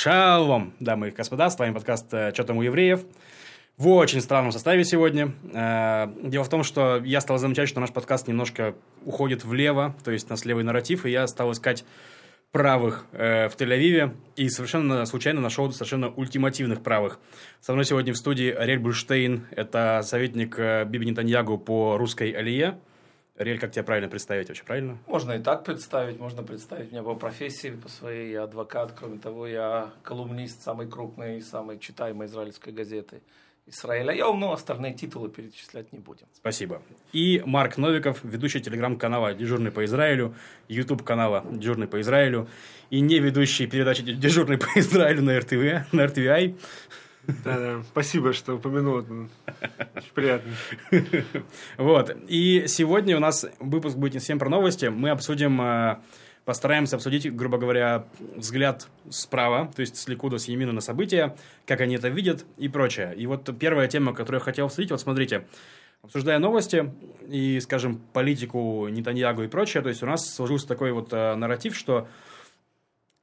Шалом, дамы и господа, с вами подкаст э, «Что там у евреев?» В очень странном составе сегодня. Э, дело в том, что я стал замечать, что наш подкаст немножко уходит влево, то есть у нас левый нарратив, и я стал искать правых э, в Тель-Авиве и совершенно случайно нашел совершенно ультимативных правых. Со мной сегодня в студии Ариэль Бульштейн, это советник Биби Нетаньягу по русской алие. Ариэль, как тебя правильно представить вообще, правильно? Можно и так представить, можно представить меня по профессии, по своей, я адвокат, кроме того, я колумнист самой крупной и самой читаемой израильской газеты Израиля. Я умно остальные титулы перечислять не будем. Спасибо. И Марк Новиков, ведущий телеграм-канала «Дежурный по Израилю», YouTube канала «Дежурный по Израилю» и не ведущий передачи «Дежурный по Израилю» на РТВ, на RTVI. Да, да. Спасибо, что упомянул. Очень приятно. Вот. И сегодня у нас выпуск будет не совсем про новости. Мы обсудим, э, постараемся обсудить, грубо говоря, взгляд справа, то есть с Ликуда, с Емина на события, как они это видят и прочее. И вот первая тема, которую я хотел обсудить, вот смотрите, обсуждая новости и, скажем, политику Нетаньягу и прочее, то есть у нас сложился такой вот э, нарратив, что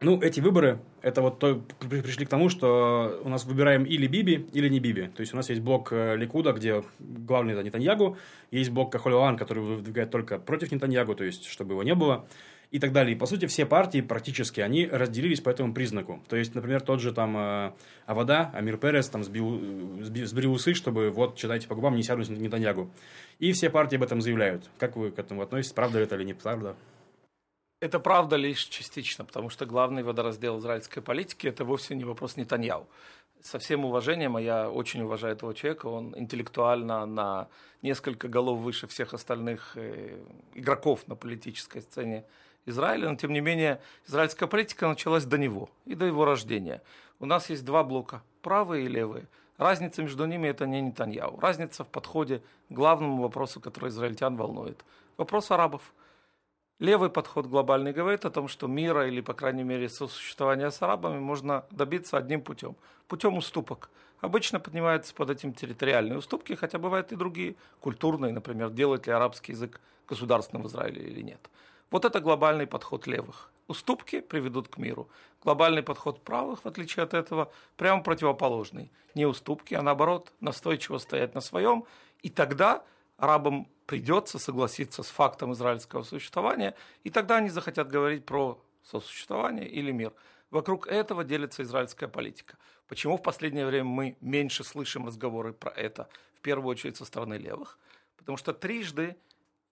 ну, эти выборы, это вот то, пришли к тому, что у нас выбираем или Биби, или не Биби. То есть, у нас есть блок э, Ликуда, где главный это Нетаньягу, есть блок Кахолеван, который выдвигает только против Нетаньягу, то есть, чтобы его не было, и так далее. И, по сути, все партии практически, они разделились по этому признаку. То есть, например, тот же там э, Авада, Амир Перес, там сбил, сбил, усы, чтобы вот, читайте по губам, не сядут Нетаньягу. И все партии об этом заявляют. Как вы к этому относитесь? Правда это или не правда? Это правда лишь частично, потому что главный водораздел израильской политики – это вовсе не вопрос Нетаньяу. Со всем уважением, а я очень уважаю этого человека, он интеллектуально на несколько голов выше всех остальных э, игроков на политической сцене Израиля, но тем не менее израильская политика началась до него и до его рождения. У нас есть два блока – правые и левые. Разница между ними – это не Нетаньяу. Разница в подходе к главному вопросу, который израильтян волнует. Вопрос арабов – Левый подход глобальный говорит о том, что мира или, по крайней мере, сосуществования с арабами можно добиться одним путем. Путем уступок. Обычно поднимаются под этим территориальные уступки, хотя бывают и другие, культурные, например, делает ли арабский язык государственным в Израиле или нет. Вот это глобальный подход левых. Уступки приведут к миру. Глобальный подход правых, в отличие от этого, прямо противоположный. Не уступки, а наоборот, настойчиво стоять на своем. И тогда арабам придется согласиться с фактом израильского существования, и тогда они захотят говорить про сосуществование или мир. Вокруг этого делится израильская политика. Почему в последнее время мы меньше слышим разговоры про это, в первую очередь со стороны левых? Потому что трижды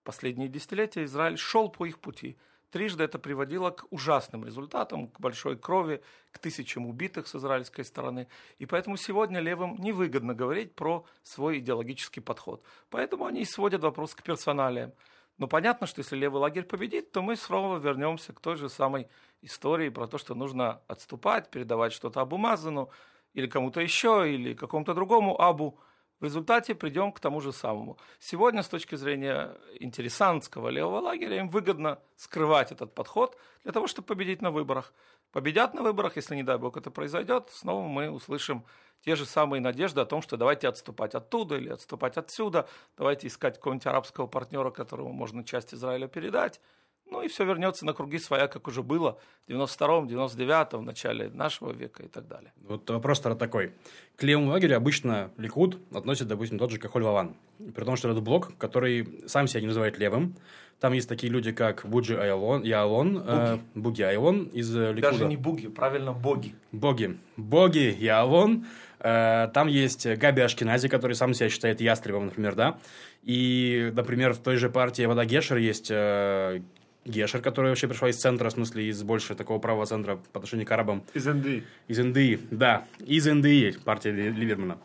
последние десятилетия Израиль шел по их пути – Трижды это приводило к ужасным результатам, к большой крови, к тысячам убитых с израильской стороны. И поэтому сегодня левым невыгодно говорить про свой идеологический подход. Поэтому они сводят вопрос к персоналиям. Но понятно, что если левый лагерь победит, то мы снова вернемся к той же самой истории про то, что нужно отступать, передавать что-то Абу Мазану или кому-то еще, или какому-то другому Абу. В результате придем к тому же самому. Сегодня, с точки зрения интересантского левого лагеря, им выгодно скрывать этот подход для того, чтобы победить на выборах. Победят на выборах, если, не дай бог, это произойдет, снова мы услышим те же самые надежды о том, что давайте отступать оттуда или отступать отсюда, давайте искать какого-нибудь арабского партнера, которому можно часть Израиля передать. Ну и все вернется на круги своя, как уже было в 92-м, 99-м, в начале нашего века и так далее. Вот вопрос тогда такой. К левому лагерю обычно Ликуд относит, допустим, тот же Кахоль Ваван. При том, что это блок, который сам себя не называет левым. Там есть такие люди, как Буджи Айлон, Яалон, Буги. Э, Буги Айлон из Ликуда. Даже не Буги, правильно Боги. Боги. Боги Яалон. Э, там есть Габи Ашкинази, который сам себя считает ястребом, например, да. И, например, в той же партии Вода Гешер есть э, Гешер, которая вообще пришла из центра, в смысле, из больше такого правого центра по отношению к арабам. Из НДИ. Из НДИ, да. Из НДИ, партия Ливермана.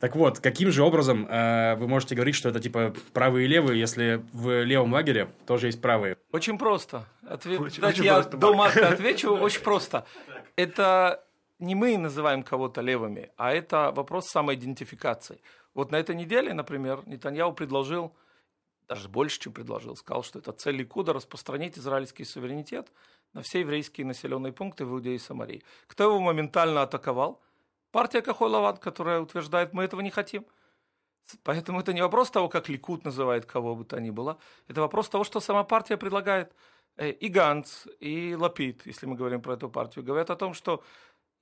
Так вот, каким же образом э, вы можете говорить, что это типа правые и левые, если в левом лагере тоже есть правые? Очень просто. Ответ... Очень, Давайте очень я просто, до Марка отвечу. Очень просто. Это не мы называем кого-то левыми, а это вопрос самоидентификации. Вот на этой неделе, например, Нетаньяу предложил даже больше, чем предложил, сказал, что это цель Ликуда распространить израильский суверенитет на все еврейские населенные пункты в Иудее и Самарии. Кто его моментально атаковал? Партия Кахой Лаван, которая утверждает, мы этого не хотим. Поэтому это не вопрос того, как Ликут называет кого бы то ни было. Это вопрос того, что сама партия предлагает. Э, и Ганц, и Лапид, если мы говорим про эту партию, говорят о том, что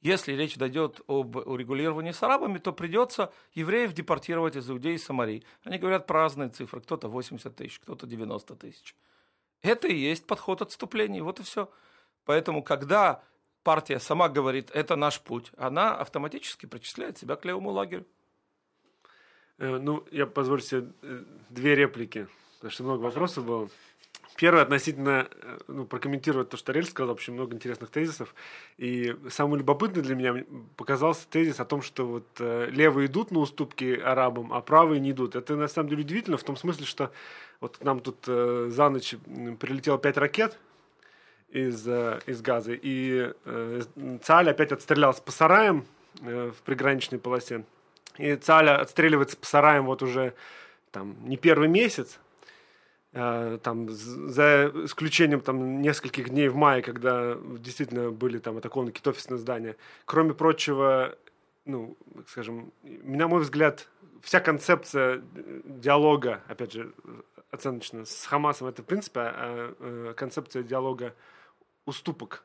Если речь дойдет об урегулировании с арабами, то придется евреев депортировать из Иудеи и Самарии. Они говорят про разные цифры. Кто-то 80 тысяч, кто-то 90 тысяч. Это и есть подход отступления. Вот и все. Поэтому, когда партия сама говорит, это наш путь, она автоматически причисляет себя к левому лагерю. Э, ну, я позволю себе э, две реплики, потому что много вопросов было. Первое относительно, э, ну, прокомментировать то, что Рель сказал, вообще много интересных тезисов. И самый любопытный для меня показался тезис о том, что вот левые идут на уступки арабам, а правые не идут. Это на самом деле удивительно в том смысле, что вот к нам тут за ночь прилетело пять ракет, из, из Газы. И э, Цаль опять отстрелялся по сараям э, в приграничной полосе. И Цаль отстреливается по сараям вот уже там не первый месяц. Э, там, за исключением там, нескольких дней в мае, когда действительно были там атакованы какие-то офисные здания. Кроме прочего, ну, скажем, на мой взгляд, вся концепция диалога, опять же, оценочно, с Хамасом, это, в принципе, а, а, концепция диалога уступок.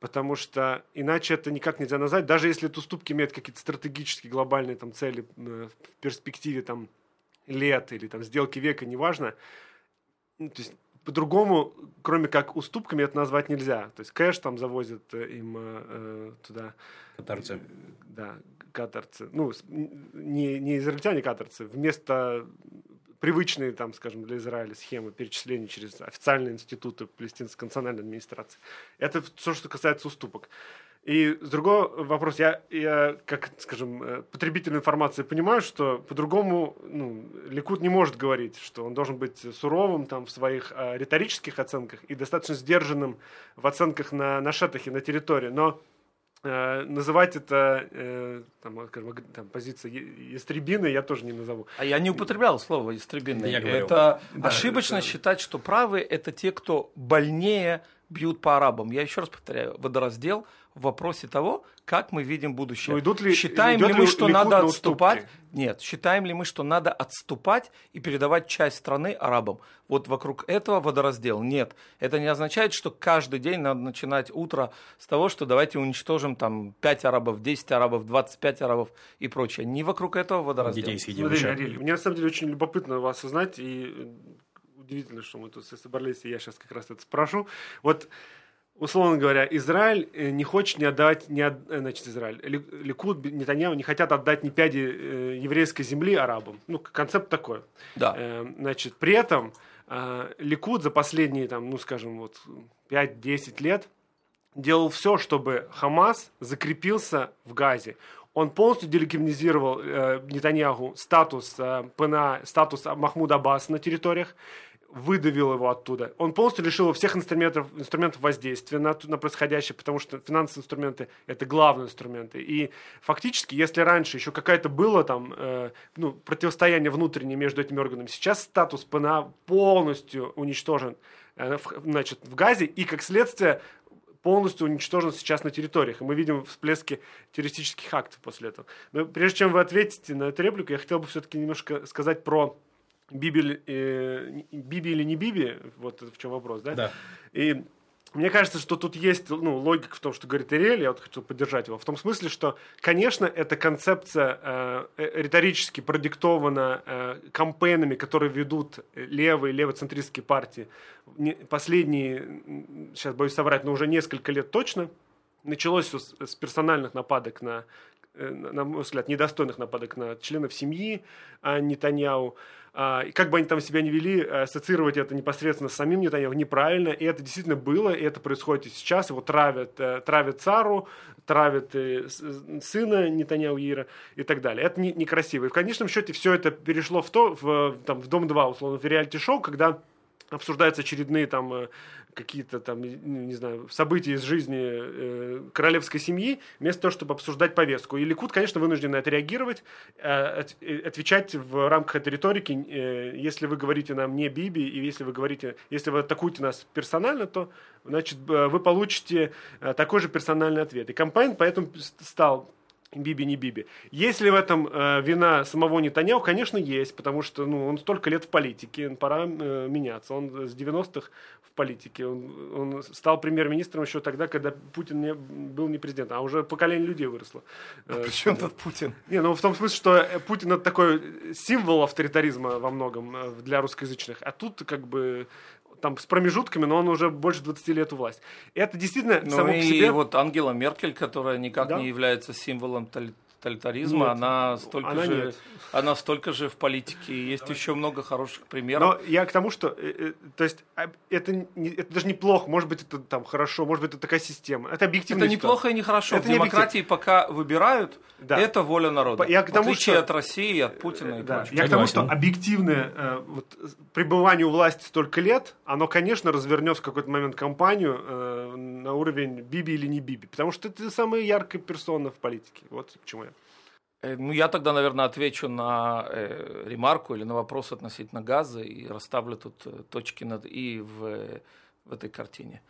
Потому что иначе это никак нельзя назвать, даже если эти уступки имеют какие-то стратегические глобальные там, цели э, в перспективе там, лет или там, сделки века, неважно. Ну, то есть по-другому, кроме как уступками, это назвать нельзя. То есть кэш там завозят э, им э, туда. Катарцы. Э, да, катарцы. Ну, не, не израильтяне катарцы. Вместо привычные, там, скажем, для Израиля схемы перечисления через официальные институты палестинской национальной администрации. Это все, что касается уступок. И с другой вопрос, я, я, как, скажем, э, потребитель информации понимаю, что по-другому ну, Ликут не может говорить, что он должен быть суровым там, в своих э, риторических оценках и достаточно сдержанным в оценках на, на шетахе, на территории. Но Э, называть это э, там, скажем, там, позиция ястребины я тоже не назову. А я не употреблял слово ястребины. это да, ошибочно это... считать, что правые это те, кто больнее бьют по арабам. Я еще раз повторяю, водораздел в вопросе того, как мы видим будущее. Но идут ли, считаем ли мы, что надо отступать? Нет. Считаем ли мы, что надо отступать и передавать часть страны арабам? Вот вокруг этого водораздел. Нет. Это не означает, что каждый день надо начинать утро с того, что давайте уничтожим там 5 арабов, 10 арабов, 25 арабов и прочее. Не вокруг этого водораздел. Детей съедим. Мне на самом деле очень любопытно вас узнать и удивительно, что мы тут собрались, и я сейчас как раз это спрошу. Вот, условно говоря, Израиль э, не хочет не отдавать, не от, э, значит, Израиль, Ликуд, Нетаньяху не хотят отдать ни пяди э, еврейской земли арабам. Ну, концепт такой. Да. Значит, при этом Ликуд за последние, там, ну, скажем, вот 5-10 лет делал все, чтобы Хамас закрепился в Газе он полностью делегиминизировал э, Нетаньяху статус э, ПНА, статус Махмуда Аббаса на территориях выдавил его оттуда. Он полностью лишил его всех инструментов, инструментов воздействия на, на происходящее, потому что финансовые инструменты – это главные инструменты. И фактически, если раньше еще какая-то было там, э, ну, противостояние внутреннее между этими органами, сейчас статус ПНА полностью уничтожен э, в, значит, в Газе, и как следствие полностью уничтожен сейчас на территориях. И мы видим всплески террористических актов после этого. Но прежде чем вы ответите на эту реплику, я хотел бы все-таки немножко сказать про Биби, э, Биби или не Биби, вот в чем вопрос, да? Да. И мне кажется, что тут есть ну, логика в том, что говорит Ириэль, я вот хочу поддержать его, в том смысле, что, конечно, эта концепция э, э риторически продиктована э, кампейнами, которые ведут левые, левоцентристские партии не, последние, сейчас боюсь соврать, но уже несколько лет точно. Началось все с, с персональных нападок на, э, на мой взгляд, недостойных нападок на членов семьи а Нетаньяу. А, и как бы они там себя не вели, э, ассоциировать это непосредственно с самим Нетаньяху неправильно, и это действительно было, и это происходит и сейчас, его травят, э, травят цару, травят э, сына Нетаньяху Ира и так далее. Это не, некрасиво. И в конечном счете все это перешло в, то, в, там, в Дом-2, условно, в реалити-шоу, когда обсуждаются очередные там э, какие-то там, ну, не знаю, события из жизни э, королевской семьи, вместо того, чтобы обсуждать повестку. И Ликут, конечно, вынужден на это реагировать, э, от, э, отвечать в рамках этой риторики, э, если вы говорите нам не Биби, и если вы говорите, если вы атакуете нас персонально, то, значит, вы получите э, такой же персональный ответ. И campaign поэтому стал Биби не Биби. Есть ли в этом э, вина самого Нетаньяу? Конечно, есть, потому что ну, он столько лет в политике, пора э, меняться. Он с 90-х в политике. Он, он стал премьер-министром еще тогда, когда Путин не, был не президентом, а уже поколение людей выросло. А при чем тут Путин? Не, ну в том смысле, что Путин это такой символ авторитаризма во многом э, для русскоязычных, а тут как бы там с промежутками, но он уже больше 20 лет у власти. Это действительно ну само и по себе... вот Ангела Меркель, которая никак Да. не является символом тоталитаризма, Нет, она столько она же, нет. она столько же в политике. Есть еще много хороших примеров. Но я к тому, что, э, э, то есть, а, это, не- это даже неплохо, может быть, это там хорошо, может быть, это такая система. Это объективная Это неплохо и нехорошо. Это в не демократии пока выбирают, Да. это воля народа. Я к тому, в отличие что- от России, от Путина и Да. прочего. Я к тому, что объективное э, вот, э, пребывание у власти столько лет, оно, конечно, развернет в какой-то момент кампанию э, на уровень Биби или не Биби. Потому что это самая яркая персона в политике. Вот к чему я. Э, Ну, я тогда, наверное, отвечу на э, ремарку или на вопрос относительно газа и расставлю тут э, точки над «и» в, в этой картине.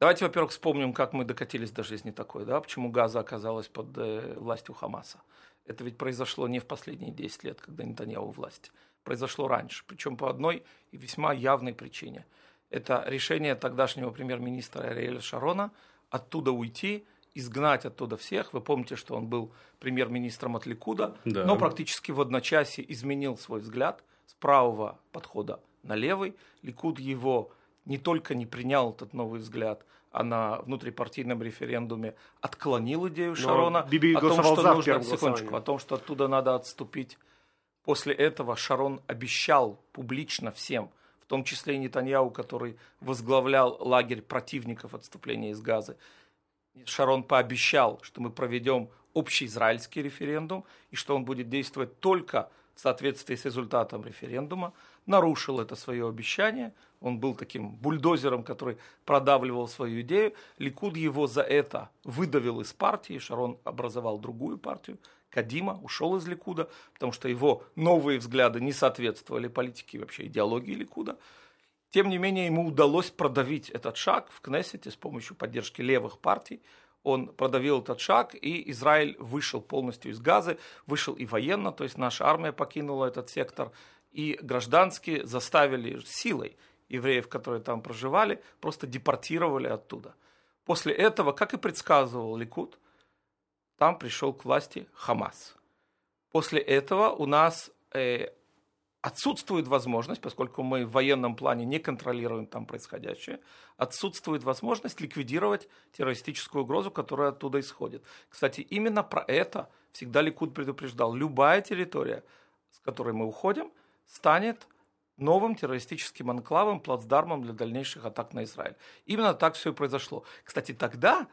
Давайте, во-первых, вспомним, как мы докатились до жизни такой, да, почему Газа оказалась под э, властью Хамаса. Это ведь произошло не в последние 10 лет, когда Нетаньяху у власти. Произошло раньше, причем по одной и весьма явной причине. Это решение тогдашнего премьер-министра Ариэля Шарона оттуда уйти, изгнать оттуда всех. Вы помните, что он был премьер-министром от Ликуда, Да. но практически в одночасье изменил свой взгляд с правого подхода на левый. Ликуд его не только не принял этот новый взгляд, а на внутрипартийном референдуме отклонил идею Шарона Биби о том, что нужно, секундочку, о том, что оттуда надо отступить. После этого Шарон обещал публично всем, в том числе и Нетаньяу, который возглавлял лагерь противников отступления из Газы, Шарон пообещал, что мы проведем общеизраильский референдум и что он будет действовать только в соответствии с результатом референдума, нарушил это свое обещание. Он был таким бульдозером, который продавливал свою идею. Ликуд его за это выдавил из партии. Шарон образовал другую партию. Кадима ушел из Ликуда, потому что его новые взгляды не соответствовали политике и вообще идеологии Ликуда. Тем не менее, ему удалось продавить этот шаг в Кнессете с помощью поддержки левых партий. Он продавил этот шаг, и Израиль вышел полностью из Газы, вышел и военно, то есть наша армия покинула этот сектор, и гражданские заставили силой евреев, которые там проживали, просто депортировали оттуда. После этого, как и предсказывал Ликуд, там пришел к власти Хамас. После этого у нас э, отсутствует возможность, поскольку мы в военном плане не контролируем там происходящее, отсутствует возможность ликвидировать террористическую угрозу, которая оттуда исходит. Кстати, именно про это всегда Ликуд предупреждал. Любая территория, с которой мы уходим, станет новым террористическим анклавом, плацдармом для дальнейших атак на Израиль. Именно так все и произошло. Кстати, тогда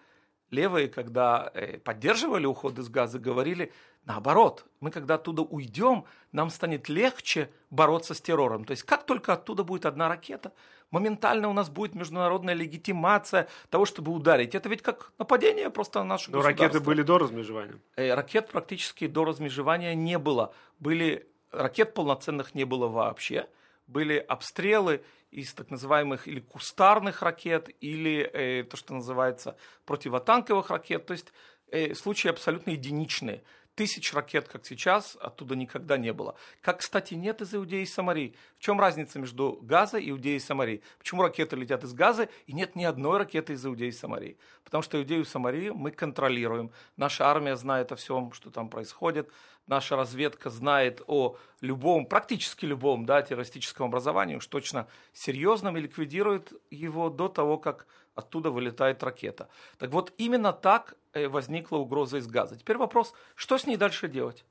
левые, когда э, поддерживали уход из газа, говорили наоборот. Мы когда оттуда уйдем, нам станет легче бороться с террором. То есть как только оттуда будет одна ракета, моментально у нас будет международная легитимация того, чтобы ударить. Это ведь как нападение просто на наше Но ракеты были до размежевания. Э, Ракет практически до размежевания не было. Были ракет полноценных не было вообще. Были обстрелы из так называемых или кустарных ракет, или э, то, что называется противотанковых ракет. То есть э, случаи абсолютно единичные. Тысяч ракет, как сейчас, оттуда никогда не было. Как, кстати, нет из Иудеи и Самарии. В чем разница между Газой, Иудеей и Самарией? Почему ракеты летят из Газы, и нет ни одной ракеты из Иудеи и Самарии? Потому что Иудею и Самарию мы контролируем. Наша армия знает о всем, что там происходит. Наша разведка знает о любом, практически любом да, террористическом образовании, уж точно серьезном, и ликвидирует его до того, как оттуда вылетает ракета. Так вот, именно так э, возникла угроза из газа. Теперь вопрос, что с ней дальше делать?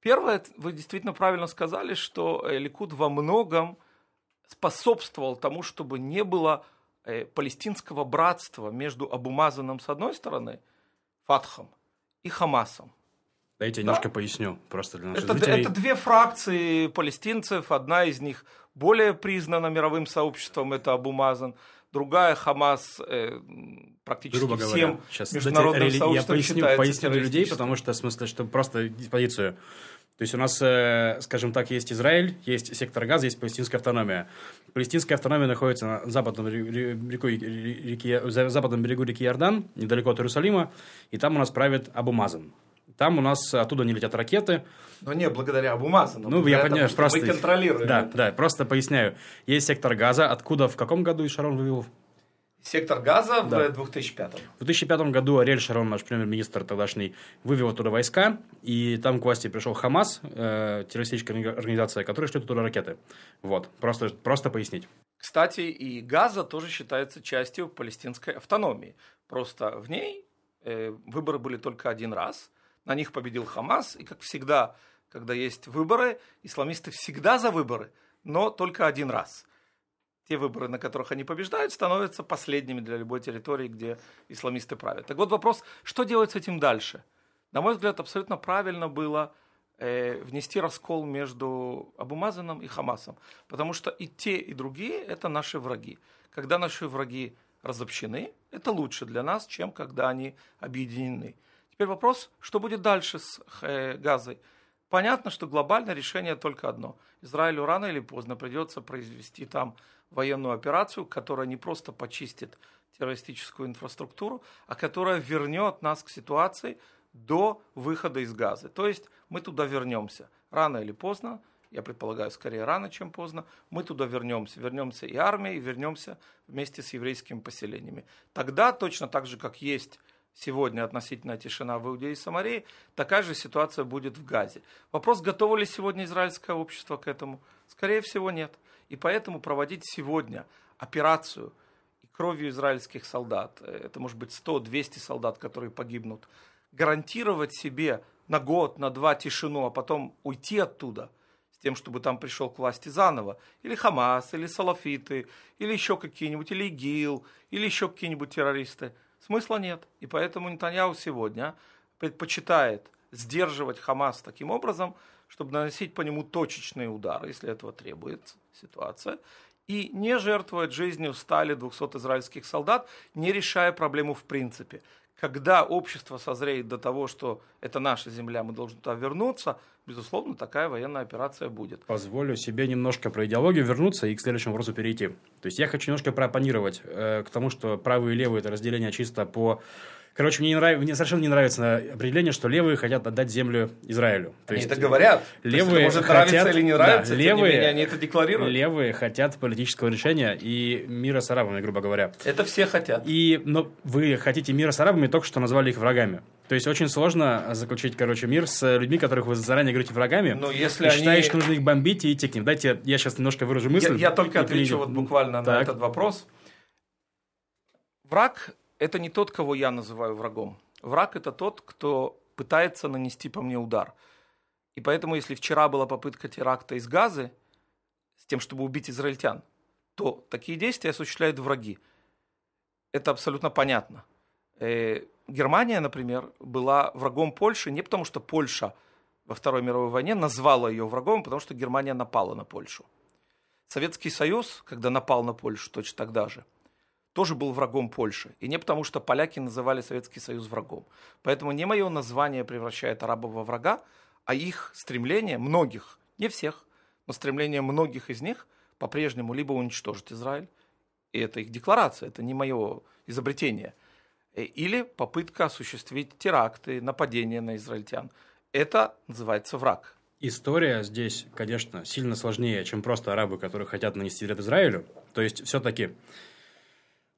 Первое, вы действительно правильно сказали, что э, Ликуд во многом способствовал тому, чтобы не было э, палестинского братства между Абумазаном с одной стороны, Фатхом, и Хамасом. Дайте я немножко поясню, просто для наших Это, зрителей. это две фракции палестинцев. Одна из них более признана мировым сообществом, это Абумазан. Другая Хамас э, практически грубо говоря, всем сейчас международным дайте рели- я сообществом поясню, поясню для людей, потому что, в смысле, что просто позицию. То есть у нас, э, скажем так, есть Израиль, есть сектор Газа, есть палестинская автономия. Палестинская автономия находится на западном, ре- ре- рекой- реке- за- западном берегу реки Иордан, недалеко от Иерусалима, и там у нас правит Абу Мазан. Там у нас оттуда не летят ракеты. Но не, благодаря Абумазану. Ну, я понимаю, просто... Мы контролируем. Да, это. да, просто поясняю. Есть сектор газа, откуда, в каком году Шарон вывел? Сектор газа Да. в 2005 В 2005 году Ариэль Шарон, наш премьер-министр тогдашний, вывел оттуда войска, и там к власти пришел Хамас, э, террористическая организация, которая шлет туда ракеты. Вот, просто, просто пояснить. Кстати, и Газа тоже считается частью палестинской автономии. Просто в ней э, выборы были только один раз. На них победил Хамас. И, как всегда, когда есть выборы, исламисты всегда за выборы, но только один раз. Те выборы, на которых они побеждают, становятся последними для любой территории, где исламисты правят. Так вот вопрос, что делать с этим дальше? На мой взгляд, абсолютно правильно было э, внести раскол между Абумазаном и Хамасом. Потому что и те, и другие – это наши враги. Когда наши враги разобщены, это лучше для нас, чем когда они объединены. Теперь вопрос, что будет дальше с э, Газой? Понятно, что глобальное решение только одно. Израилю рано или поздно придется произвести там военную операцию, которая не просто почистит террористическую инфраструктуру, а которая вернет нас к ситуации до выхода из Газы. То есть мы туда вернемся рано или поздно, я предполагаю, скорее рано, чем поздно, мы туда вернемся. Вернемся и армией, и вернемся вместе с еврейскими поселениями. Тогда, точно так же, как есть сегодня относительная тишина в Иудее и Самарии, такая же ситуация будет в Газе. Вопрос, готово ли сегодня израильское общество к этому? Скорее всего, нет. И поэтому проводить сегодня операцию и кровью израильских солдат, э, это может быть 100-200 солдат, которые погибнут, гарантировать себе на год, на два тишину, а потом уйти оттуда тем, чтобы там пришел к власти заново, или Хамас, или Салафиты, или еще какие-нибудь, или ИГИЛ, или еще какие-нибудь террористы, смысла нет. И поэтому Нетаньяу сегодня предпочитает сдерживать Хамас таким образом, чтобы наносить по нему точечные удары, если этого требует ситуация, и не жертвовать жизнью стали 200 израильских солдат, не решая проблему в принципе. Когда общество созреет до того, что это наша земля, мы должны туда вернуться, безусловно, такая военная операция будет. Позволю себе немножко про идеологию вернуться и к следующему вопросу перейти. То есть я хочу немножко проопонировать э, к тому, что правые и левые это разделение чисто по Короче, мне, не нрав... мне совершенно не нравится определение, что левые хотят отдать землю Израилю. То они есть, это говорят. Левые есть, может хотят... нравится или не нравится, да, левые, не менее, они это декларируют. Левые хотят политического решения и мира с арабами, грубо говоря. Это все хотят. И, но вы хотите мира с арабами, только что назвали их врагами. То есть очень сложно заключить, короче, мир с людьми, которых вы заранее говорите врагами. Но если и они... считаешь, что нужно их бомбить и идти к ним. Дайте я сейчас немножко выражу мысль. Я, я только отвечу вот буквально Так. на этот вопрос. Враг – это не тот, кого я называю врагом. Враг – это тот, кто пытается нанести по мне удар. И поэтому, если вчера была попытка теракта из Газы с тем, чтобы убить израильтян, то такие действия осуществляют враги. Это абсолютно понятно. Э, Германия, например, была врагом Польши не потому, что Польша во Второй мировой войне назвала ее врагом, а потому что Германия напала на Польшу. Советский Союз, когда напал на Польшу точно тогда же, тоже был врагом Польши. И не потому, что поляки называли Советский Союз врагом. Поэтому не мое название превращает арабов во врага, а их стремление, многих, не всех, но стремление многих из них по-прежнему либо уничтожить Израиль, и это их декларация, это не мое изобретение, э, или попытка осуществить теракты, нападения на израильтян. Это называется враг. История здесь, конечно, сильно сложнее, чем просто арабы, которые хотят нанести вред Израилю. То есть, все-таки,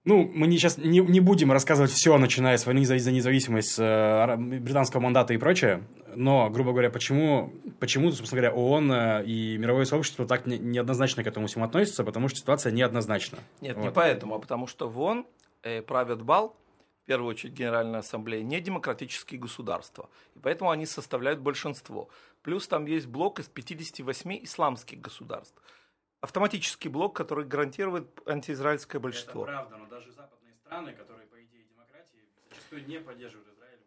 ну, мы не, сейчас не, не будем рассказывать все, начиная с войны за, за независимость, э, британского мандата и прочее. Но, грубо говоря, почему, почему собственно говоря, ООН э, и мировое сообщество так не- неоднозначно к этому всему относятся? Потому что ситуация неоднозначна. Нет, не Вот. поэтому, а потому что вон э, правят бал, в первую очередь Генеральная Ассамблея, не демократические государства. И поэтому они составляют большинство. Плюс там есть блок из 58 исламских государств. Автоматический блок, который гарантирует антиизраильское большинство. правда, но даже западные страны, которые, по идее, демократии, зачастую не поддерживают Израиль.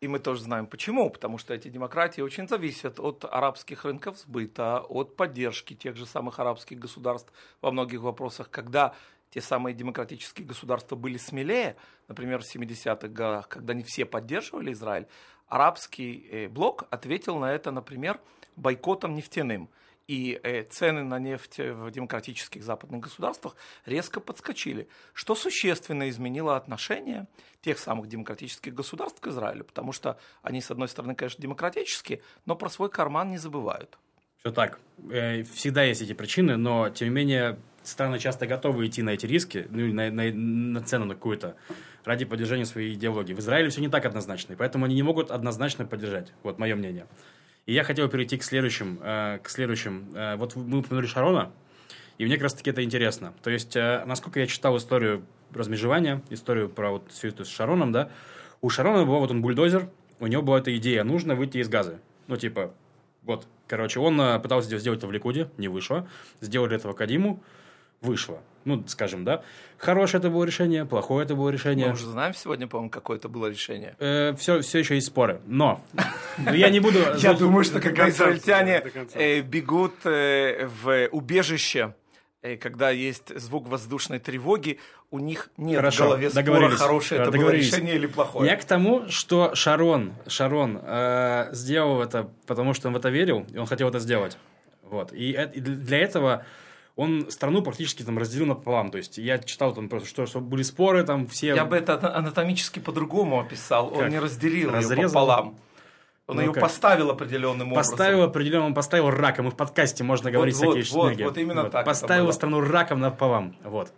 И мы тоже знаем почему. Потому что эти демократии очень зависят от арабских рынков сбыта, от поддержки тех же самых арабских государств во многих вопросах. Когда те самые демократические государства были смелее, например, в 70-х годах, когда не все поддерживали Израиль, арабский э, блок ответил на это, например, бойкотом нефтяным. И э, цены на нефть в демократических западных государствах резко подскочили, что существенно изменило отношение тех самых демократических государств к Израилю, потому что они, с одной стороны, конечно, демократические, но про свой карман не забывают. Все так. Э, всегда есть эти причины, но, тем не менее, страны часто готовы идти на эти риски, ну, на, на, на цену на какую-то, ради поддержания своей идеологии. В Израиле все не так однозначно, и поэтому они не могут однозначно поддержать. Вот мое мнение. И я хотел перейти к следующим. Э, к следующим. Э, вот мы упомянули Шарона, и мне как раз-таки это интересно. То есть, э, насколько я читал историю размежевания, историю про вот всю эту с Шароном, да, у Шарона был вот он бульдозер, у него была эта идея, нужно выйти из газа. Ну, типа, вот, короче, он пытался сделать это в Ликуде, не вышло. Сделали этого Кадиму, вышло. Ну, скажем, да. Хорошее это было решение, плохое это было решение. Мы уже знаем сегодня, по-моему, какое это было решение. Э, все, все еще есть споры. Но я не буду... Я думаю, что когда израильтяне э, бегут э, в убежище, когда есть звук воздушной тревоги, у них нет Хорошо, в голове спора, хорошее это было решение или плохое. Я к тому, что Шарон, Шарон э, сделал это, потому что он в это верил, и он хотел это сделать. Вот. И, и для этого он страну практически там разделил напополам. То есть я читал там просто, что, что были споры там все... Я бы это анатомически по-другому описал. Как? Он не разделил Разрезал? ее пополам. Он ну, ее как? поставил определенным образом. Поставил определенным, поставил раком. И в подкасте можно говорить вот, всякие вот, вот, вот именно вот. так. Поставил страну раком напополам. Вот.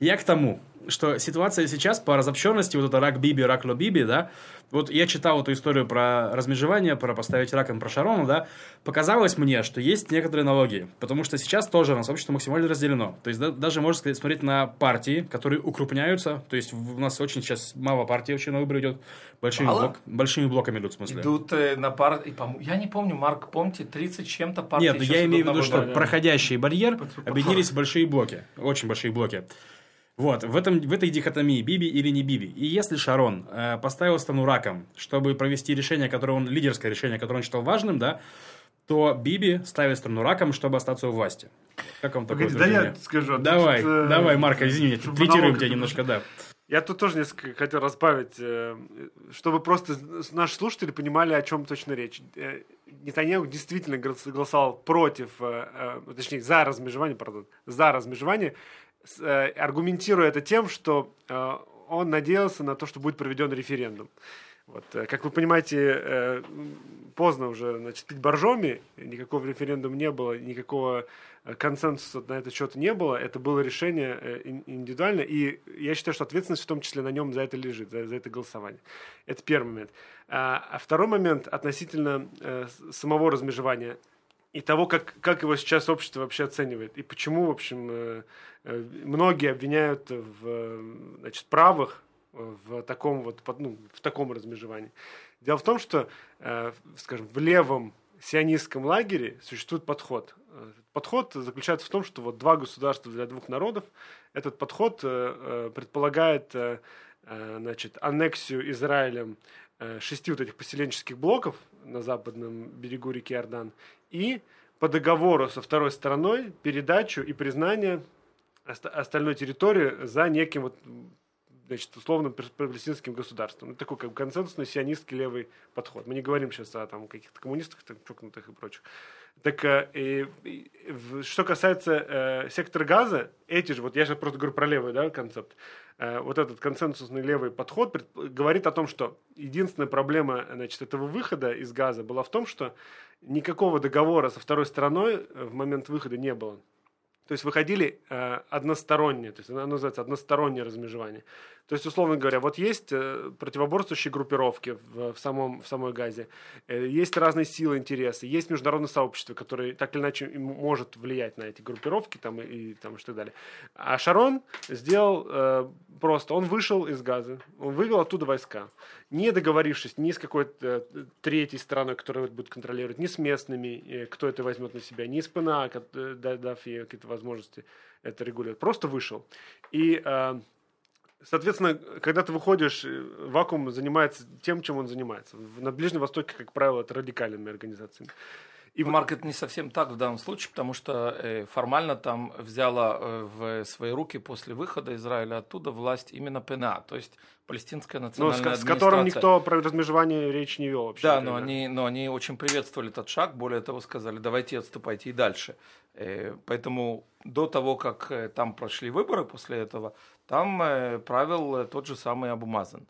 Я к тому, что ситуация сейчас по разобщенности, вот это рак Биби, рак Ло-Биби, да, вот я читал эту историю про размежевание, про поставить раком, про Шарона, да, показалось мне, что есть некоторые аналогии, потому что сейчас тоже у нас общество максимально разделено. То есть да, даже можно сказать, смотреть на партии, которые укрупняются, то есть у нас очень сейчас мало партий вообще на выборы идет, большими, блок, большими блоками идут, в смысле. Идут э, на пар... Я не помню, Марк, помните, 30 чем-то партий Нет, я имею в виду, что проходящий барьер объединились в большие блоки, очень большие блоки. Вот, в, этом, в этой дихотомии, Биби или не Биби. И если Шарон э, поставил страну раком, чтобы провести решение, которое он, лидерское решение, которое он считал важным, да, то Биби ставит страну раком, чтобы остаться у власти. Как вам такое Погоди, да я скажу. А давай, тут, э, давай, Марка, извини, третируем тебя немножко, да. Я тут тоже несколько хотел разбавить, э, чтобы просто наши слушатели понимали, о чем точно речь. Э, Нетаньяху действительно голосовал против, э, точнее, за размежевание, пардон, за размежевание, аргументируя это тем, что э, он надеялся на то, что будет проведен референдум. Вот. Э, как вы понимаете, поздно уже значит, пить боржоми, никакого референдума не было, никакого консенсуса на этот счет не было, это было решение индивидуально, и я считаю, что ответственность в том числе на нем за это лежит, за, за это голосование. Это первый момент. А, а второй момент относительно самого размежевания и того, как, как его сейчас общество вообще оценивает, и почему, в общем, Э, многие обвиняют в значит, правых в таком вот ну, в таком размежевании. Дело в том, что, э, скажем, в левом сионистском лагере существует подход. Подход заключается в том, что вот два государства для двух народов. Этот подход э, предполагает значит, аннексию Израилем шести вот этих поселенческих блоков на западном берегу реки Иордан и по договору со второй стороной передачу и признание остальной территории за неким вот значит, условным палестинским государством. Это такой как бы консенсусный сионистский левый подход. Мы не говорим сейчас о там, каких-то коммунистах, там, чокнутых и прочих. Так э, и, и, что касается э, сектора газа, эти же, вот я сейчас просто говорю про левый да, концепт, э, вот этот консенсусный левый подход пред, говорит о том, что единственная проблема значит, этого выхода из газа была в том, что никакого договора со второй стороной в момент выхода не было. То есть выходили э, односторонние, то есть оно называется одностороннее размежевание. То есть, условно говоря, вот есть э, противоборствующие группировки в, в, самом, в самой Газе, э, есть разные силы, интересы, есть международное сообщество, которое так или иначе может влиять на эти группировки там, и, и, там, и так далее. А Шарон сделал э, просто, он вышел из Газы, он вывел оттуда войска, не договорившись ни с какой-то э, третьей страной, которая это будет контролировать, ни с местными, кто это возьмет на себя, ни с ПНА, дав ей какие-то возможности это регулировать. Просто вышел. И э, Соответственно, когда ты выходишь, э, вакуум занимается тем, чем он занимается. На Ближнем Востоке, как правило, это радикальными организациями. И ну, Марк, это не совсем так в данном случае, потому что э, формально там взяла э, в свои руки после выхода Израиля оттуда власть именно ПНА, то есть палестинская национальная но с, с которым никто про размежевание речь не вел вообще. Да, но они, но они очень приветствовали этот шаг, более того сказали, давайте отступайте и дальше. Поэтому до того, как там прошли выборы после этого, там э, правил э, тот же самый Абумазан.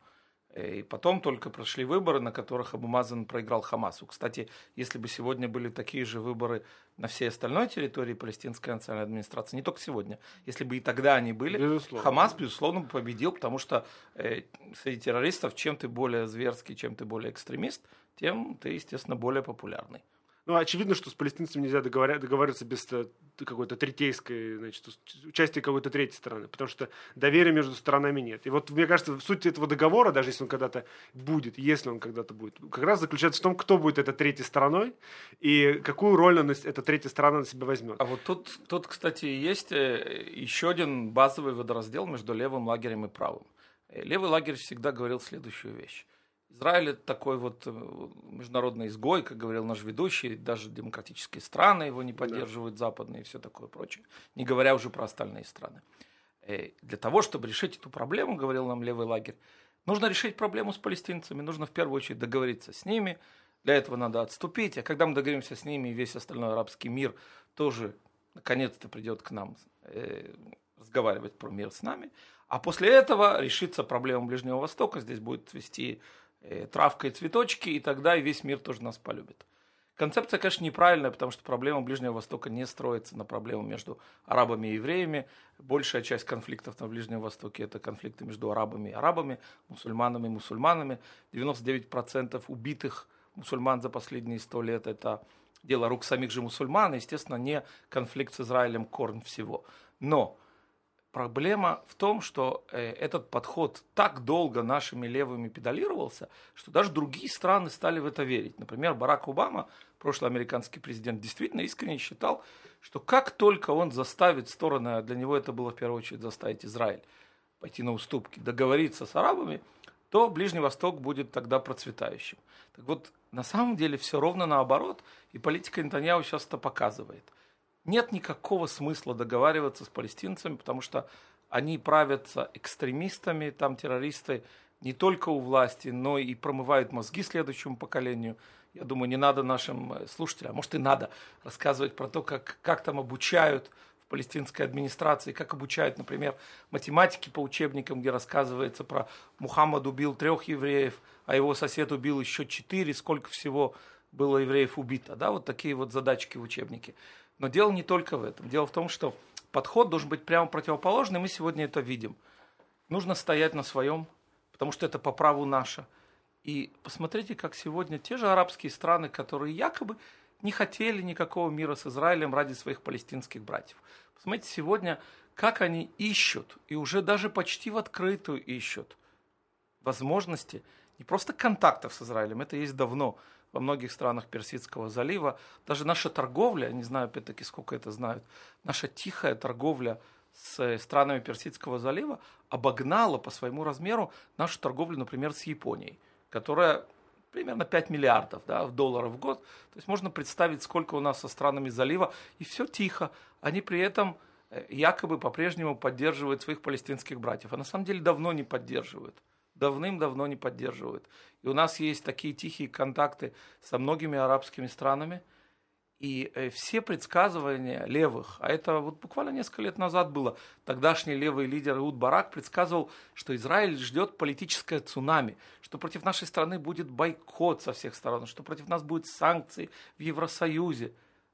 Э, и потом только прошли выборы, на которых Абумазан проиграл Хамасу. Кстати, если бы сегодня были такие же выборы на всей остальной территории палестинской национальной администрации, не только сегодня, если бы и тогда они были, безусловно. Хамас, безусловно, бы победил, потому что э, среди террористов, чем ты более зверский, чем ты более экстремист, тем ты, естественно, более популярный. Ну, очевидно, что с палестинцами нельзя договоря- договариваться без э, какой-то третейской, значит, участия какой-то третьей стороны, потому что доверия между сторонами нет. И вот, мне кажется, суть этого договора, даже если он когда-то будет, если он когда-то будет, как раз заключается в том, кто будет этой третьей стороной и какую роль она, эта третья сторона на себя возьмет. А вот тут, тут, кстати, есть э, еще один базовый водораздел между левым лагерем и правым. Левый лагерь всегда говорил следующую вещь Израиль это такой вот э, международный изгой, как говорил наш ведущий, даже демократические страны его не поддерживают, да. западные и все такое прочее, не говоря уже про остальные страны. И э, для того, чтобы решить эту проблему, говорил нам левый лагерь, нужно решить проблему с палестинцами, нужно в первую очередь договориться с ними, для этого надо отступить, а когда мы договоримся с ними, весь остальной арабский мир тоже наконец-то придет к нам э, разговаривать про мир с нами, а после этого решится проблема Ближнего Востока, здесь будет вести травка и цветочки, и тогда и весь мир тоже нас полюбит. Концепция, конечно, неправильная, потому что проблема Ближнего Востока не строится на проблему между арабами и евреями. Большая часть конфликтов на Ближнем Востоке – это конфликты между арабами и арабами, мусульманами и мусульманами. 99% убитых мусульман за последние сто лет – это дело рук самих же мусульман, естественно, не конфликт с Израилем корн всего. Но Проблема в том, что э, этот подход так долго нашими левыми педалировался, что даже другие страны стали в это верить. Например, Барак Обама, прошлый американский президент, действительно искренне считал, что как только он заставит стороны, а для него это было в первую очередь заставить Израиль пойти на уступки, договориться с арабами, то Ближний Восток будет тогда процветающим. Так вот, на самом деле все ровно наоборот, и политика Нетаньяу сейчас это показывает – нет никакого смысла договариваться с палестинцами, потому что они правятся экстремистами, там террористы не только у власти, но и промывают мозги следующему поколению. Я думаю, не надо нашим э, слушателям, а может и надо рассказывать про то, как, как там обучают в палестинской администрации, как обучают, например, математики по учебникам, где рассказывается про Мухаммад убил трех евреев, а его сосед убил еще четыре, сколько всего было евреев убито. Да, вот такие вот задачки в учебнике. Но дело не только в этом. Дело в том, что подход должен быть прямо противоположный, мы сегодня это видим. Нужно стоять на своем, потому что это по праву наше. И посмотрите, как сегодня те же арабские страны, которые якобы не хотели никакого мира с Израилем ради своих палестинских братьев. Посмотрите сегодня, как они ищут, и уже даже почти в открытую ищут возможности не просто контактов с Израилем, это есть давно, во многих странах Персидского залива. Даже наша торговля, не знаю опять-таки сколько это знают, наша тихая торговля с странами Персидского залива обогнала по своему размеру нашу торговлю, например, с Японией, которая примерно 5 миллиардов да, в долларов в год. То есть можно представить, сколько у нас со странами залива, и все тихо. Они при этом э, якобы по-прежнему поддерживают своих палестинских братьев, а на самом деле давно не поддерживают давным-давно не поддерживают. И у нас есть такие тихие контакты со многими арабскими странами. И э, все предсказывания левых, а это вот буквально несколько лет назад было, тогдашний левый лидер Иуд Барак предсказывал, что Израиль ждет политическое цунами, что против нашей страны будет бойкот со всех сторон, что против нас будут санкции в Евросоюзе.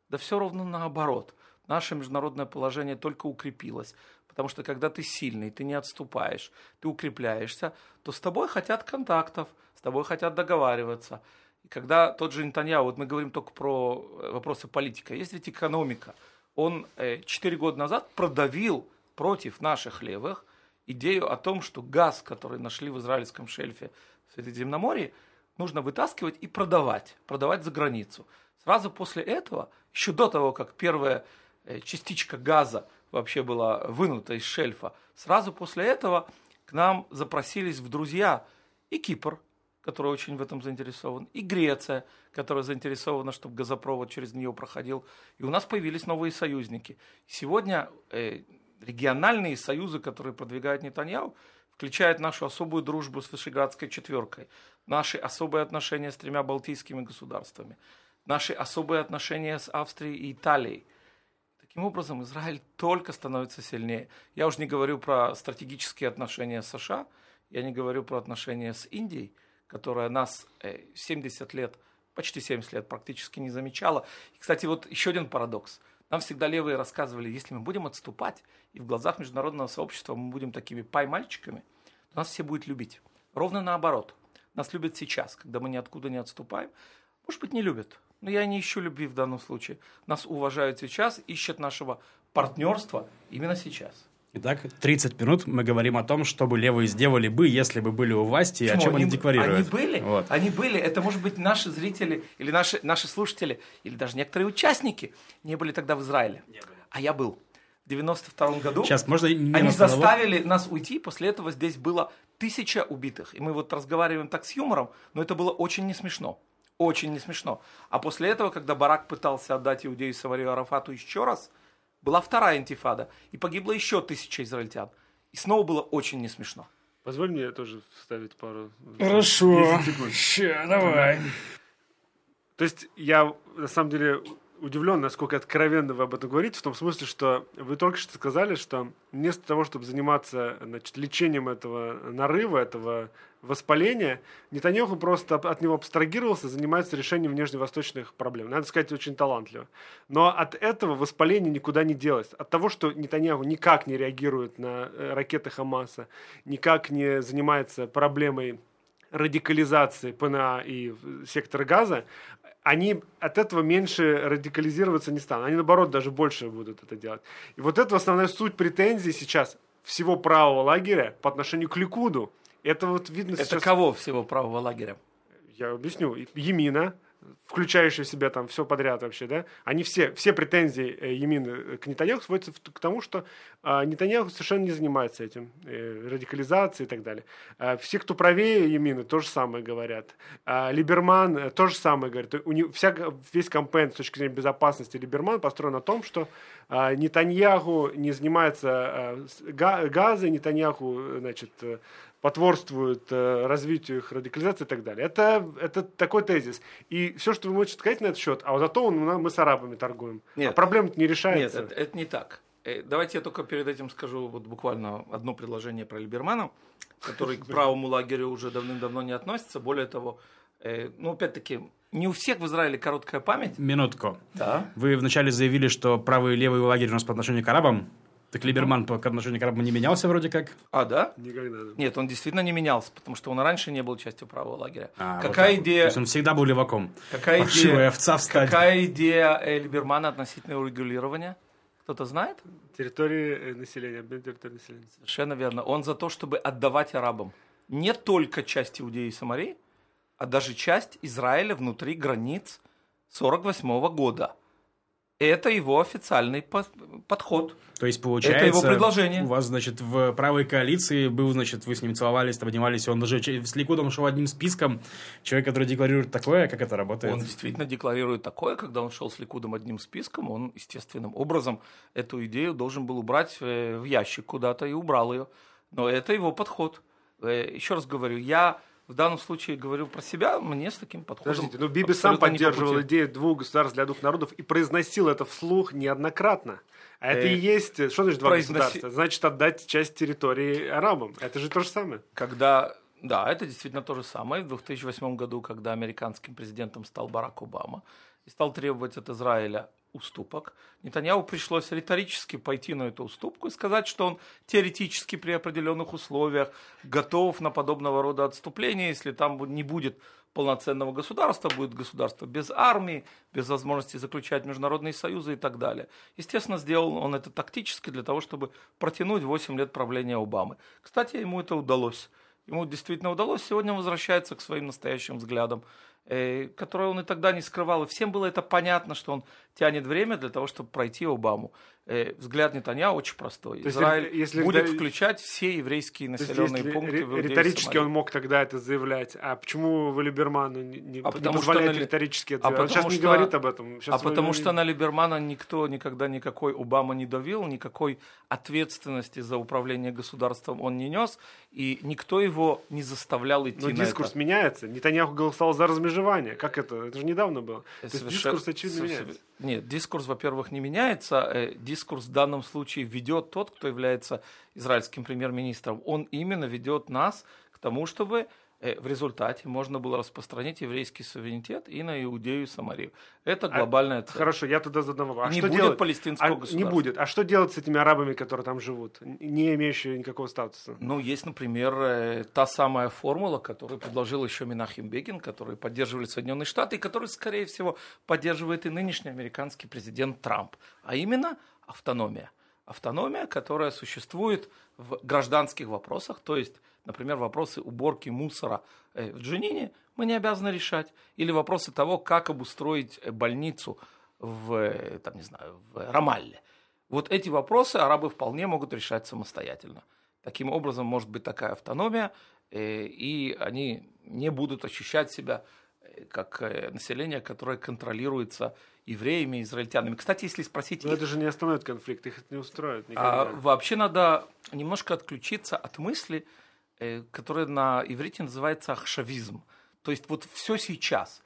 Да все ровно наоборот. Наше международное положение только укрепилось. Потому что когда ты сильный, ты не отступаешь, ты укрепляешься, то с тобой хотят контактов, с тобой хотят договариваться. И когда тот же Нетаньяу, вот мы говорим только про э, вопросы политика, есть ведь экономика. Он э, четыре года назад продавил против наших левых идею о том, что газ, который нашли в израильском шельфе в Средиземноморье, нужно вытаскивать и продавать, продавать за границу. Сразу после этого, еще до того, как первая э, частичка газа вообще была вынута из шельфа. Сразу после этого к нам запросились в друзья и Кипр, который очень в этом заинтересован, и Греция, которая заинтересована, чтобы газопровод через нее проходил. И у нас появились новые союзники. Сегодня э, региональные союзы, которые продвигает Нетаньяу, включают нашу особую дружбу с Вышеградской четверкой, наши особые отношения с тремя балтийскими государствами, наши особые отношения с Австрией и Италией. Таким образом, Израиль только становится сильнее. Я уже не говорю про стратегические отношения с США, я не говорю про отношения с Индией – которая нас 70 э, лет, почти 70 лет практически не замечала. И, кстати, вот еще один парадокс. Нам всегда левые рассказывали, если мы будем отступать, и в глазах международного сообщества мы будем такими пай-мальчиками, то нас все будут любить. Ровно наоборот. Нас любят сейчас, когда мы ниоткуда не отступаем. Может быть, не любят, но я не ищу любви в данном случае. Нас уважают сейчас, ищут нашего партнерства именно сейчас. Итак, 30 минут мы говорим о том, что бы левые сделали бы, если бы были у власти, Почему? о чем они, они декларируют. Они были, вот. они были. Это, может быть, наши зрители или наши, наши слушатели, или даже некоторые участники не были тогда в Израиле. Не. А я был. В 92 году Сейчас, можно они заставили нас уйти, после этого здесь было тысяча убитых. И мы вот разговариваем так с юмором, но это было очень не смешно. Очень не смешно. А после этого, когда Барак пытался отдать Иудею Саварию Арафату еще раз – была вторая интифада, и погибло еще тысяча израильтян. И снова было очень не смешно. Позволь мне тоже вставить пару... Хорошо. Ща, давай. То есть я, на самом деле, удивлен, насколько откровенно вы об этом говорите, в том смысле, что вы только что сказали, что вместо того, чтобы заниматься значит, лечением этого нарыва, этого воспаления, Нетаньяху просто от него абстрагировался, занимается решением внешневосточных проблем. Надо сказать, очень талантливо. Но от этого воспаление никуда не делось. От того, что Нетаньяху никак не реагирует на э, ракеты Хамаса, никак не занимается проблемой радикализации ПНА и сектора газа, они от этого меньше радикализироваться не станут. Они, наоборот, даже больше будут это делать. И вот это основная суть претензий сейчас всего правого лагеря по отношению к Ликуду. Это вот видно это сейчас... кого всего правого лагеря? Я объясню. Емина, включающие в себя там все подряд вообще, да, они все, все претензии э, Емины э, к Нетаньяху сводятся к тому, что э, Нетаньяху совершенно не занимается этим, э, радикализацией и так далее. Э, все, кто правее Емины, то же самое говорят. Э, Либерман э, то же самое говорит. У него, вся, весь кампейн с точки зрения безопасности Либерман построен на том, что э, Нетаньяху не занимается э, газой, Нетаньяху, значит, потворствуют э, развитию их радикализации и так далее. Это, это такой тезис. И все, что вы можете сказать на этот счет, а вот зато он, мы с арабами торгуем. А нет, а проблема не решается. Нет, это, это не так. Э, давайте я только перед этим скажу вот буквально одно предложение про Либермана, который к правому лагерю уже давным-давно не относится. Более того, э, ну, опять-таки, не у всех в Израиле короткая память. Минутку. Да. Вы вначале заявили, что правый и левый лагерь у нас по отношению к арабам. Так Либерман по отношению к арабам не менялся вроде как? А, да? Никогда. Нет, он действительно не менялся, потому что он раньше не был частью правого лагеря. А, какая вот идея... То есть он всегда был леваком. Какая идея... овца встать. Какая идея э, Либермана относительно урегулирования? Кто-то знает? Территории э, населения, территории населения. Совершенно верно. Он за то, чтобы отдавать арабам не только часть Иудеи и Самарии, а даже часть Израиля внутри границ 48 года. Это его официальный подход. То есть, получается, это его предложение. у вас, значит, в правой коалиции был, значит, вы с ним целовались, обнимались, он даже с Ликудом шел одним списком. Человек, который декларирует такое, как это работает? Он действительно декларирует такое, когда он шел с Ликудом одним списком, он естественным образом эту идею должен был убрать э, в ящик куда-то и убрал ее. Но это его подход. Э, еще раз говорю, я в данном случае говорю про себя, мне с таким подходом. Подождите, но Биби сам поддерживал идею двух государств для двух народов и произносил это вслух неоднократно. А это и э, есть, что значит два произноси... государства? Значит, отдать часть территории арабам. Это же то же самое. Когда, да, это действительно то же самое. В 2008 году, когда американским президентом стал Барак Обама и стал требовать от Израиля уступок. Нетаньяу пришлось риторически пойти на эту уступку и сказать, что он теоретически при определенных условиях готов на подобного рода отступление, если там не будет полноценного государства, будет государство без армии, без возможности заключать международные союзы и так далее. Естественно, сделал он это тактически для того, чтобы протянуть 8 лет правления Обамы. Кстати, ему это удалось. Ему действительно удалось. Сегодня он возвращается к своим настоящим взглядам. э, которое он и тогда не скрывал. И всем было это понятно, что он тянет время для того, чтобы пройти Обаму. Э, взгляд Нетаньяху очень простой. То есть, Израиль если- будет да, включать все еврейские есть, населенные если пункты ри- в риторически он мог тогда это заявлять. А почему вы Либерману не, не- А потому что позволяете на риторически это а делать? Он сейчас потому не что- говорит об этом. Сейчас а вы- потому что на Либермана никто никогда никакой Обама не давил, никакой ответственности за управление государством он не нес, и никто его не заставлял идти Но на дискурс это. меняется. Нетаньяху голосовал за размежевание. Как это? Это же недавно было. То есть Совершенно- дискурс, очевидно, меняется. Нет, дискурс, во-первых, не меняется. Э, Дискурс в данном случае ведет тот, кто является израильским премьер-министром. Он именно ведет нас к тому, чтобы в результате можно было распространить еврейский суверенитет и на Иудею и Самарию. Это А, глобальная цель. Хорошо, я туда задам вопрос. А не что будет делать? палестинского А, государства. не будет. А что делать с этими арабами, которые там живут, не имеющие никакого статуса? Ну, есть, например, э, та самая формула, которую предложил еще Минахим Бегин, который поддерживали Соединенные Штаты, и который, скорее всего, поддерживает и нынешний американский президент Трамп. А именно автономия. Автономия, которая существует в гражданских вопросах, то есть, например, вопросы уборки мусора э, в Джунине мы не обязаны решать, или вопросы того, как обустроить э, больницу в, э, там, не знаю, в Рамалле. Вот эти вопросы арабы вполне могут решать самостоятельно. Таким образом, может быть такая автономия, и они не будут ощущать себя как население, которое контролируется евреями, израильтянами. Кстати, если спросить Но их, это же не остановит конфликт, их это не устроит а, вообще надо немножко отключиться от мысли, э, которая на иврите называется ахшавизм. То есть вот все сейчас.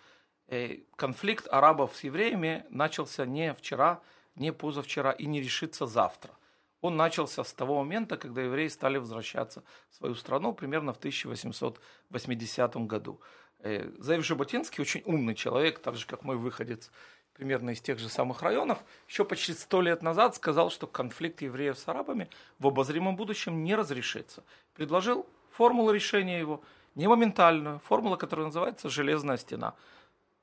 Э, конфликт арабов с евреями начался не вчера, не позавчера и не решится завтра. Он начался с того момента, когда евреи стали возвращаться в свою страну примерно в 1880 году. Э, Заев Жаботинский очень умный человек, так же как мой выходец примерно из тех же самых районов, еще почти сто лет назад сказал, что конфликт евреев с арабами в обозримом будущем не разрешится. Предложил формулу решения его, не моментальную, формула, которая называется «железная стена».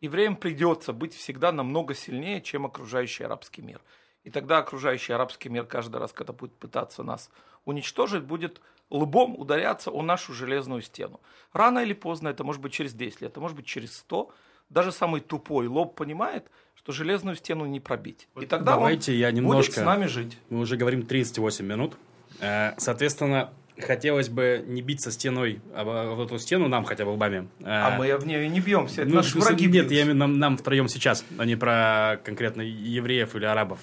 Евреям придется быть всегда намного сильнее, чем окружающий арабский мир. И тогда окружающий арабский мир каждый раз, когда будет пытаться нас уничтожить, будет лбом ударяться о нашу железную стену. Рано или поздно, это может быть через 10 лет, это может быть через 100, даже самый тупой лоб понимает, что железную стену не пробить. И тогда Давайте он я будет немножко... с нами жить. Мы уже говорим 38 минут. Э, Соответственно, хотелось бы не биться стеной об об эту стену, нам хотя бы лбами. А мы в нее не бьемся, это Ну, наши враги Нет, бьются. я нам, нам втроем сейчас, а не про конкретно евреев или арабов.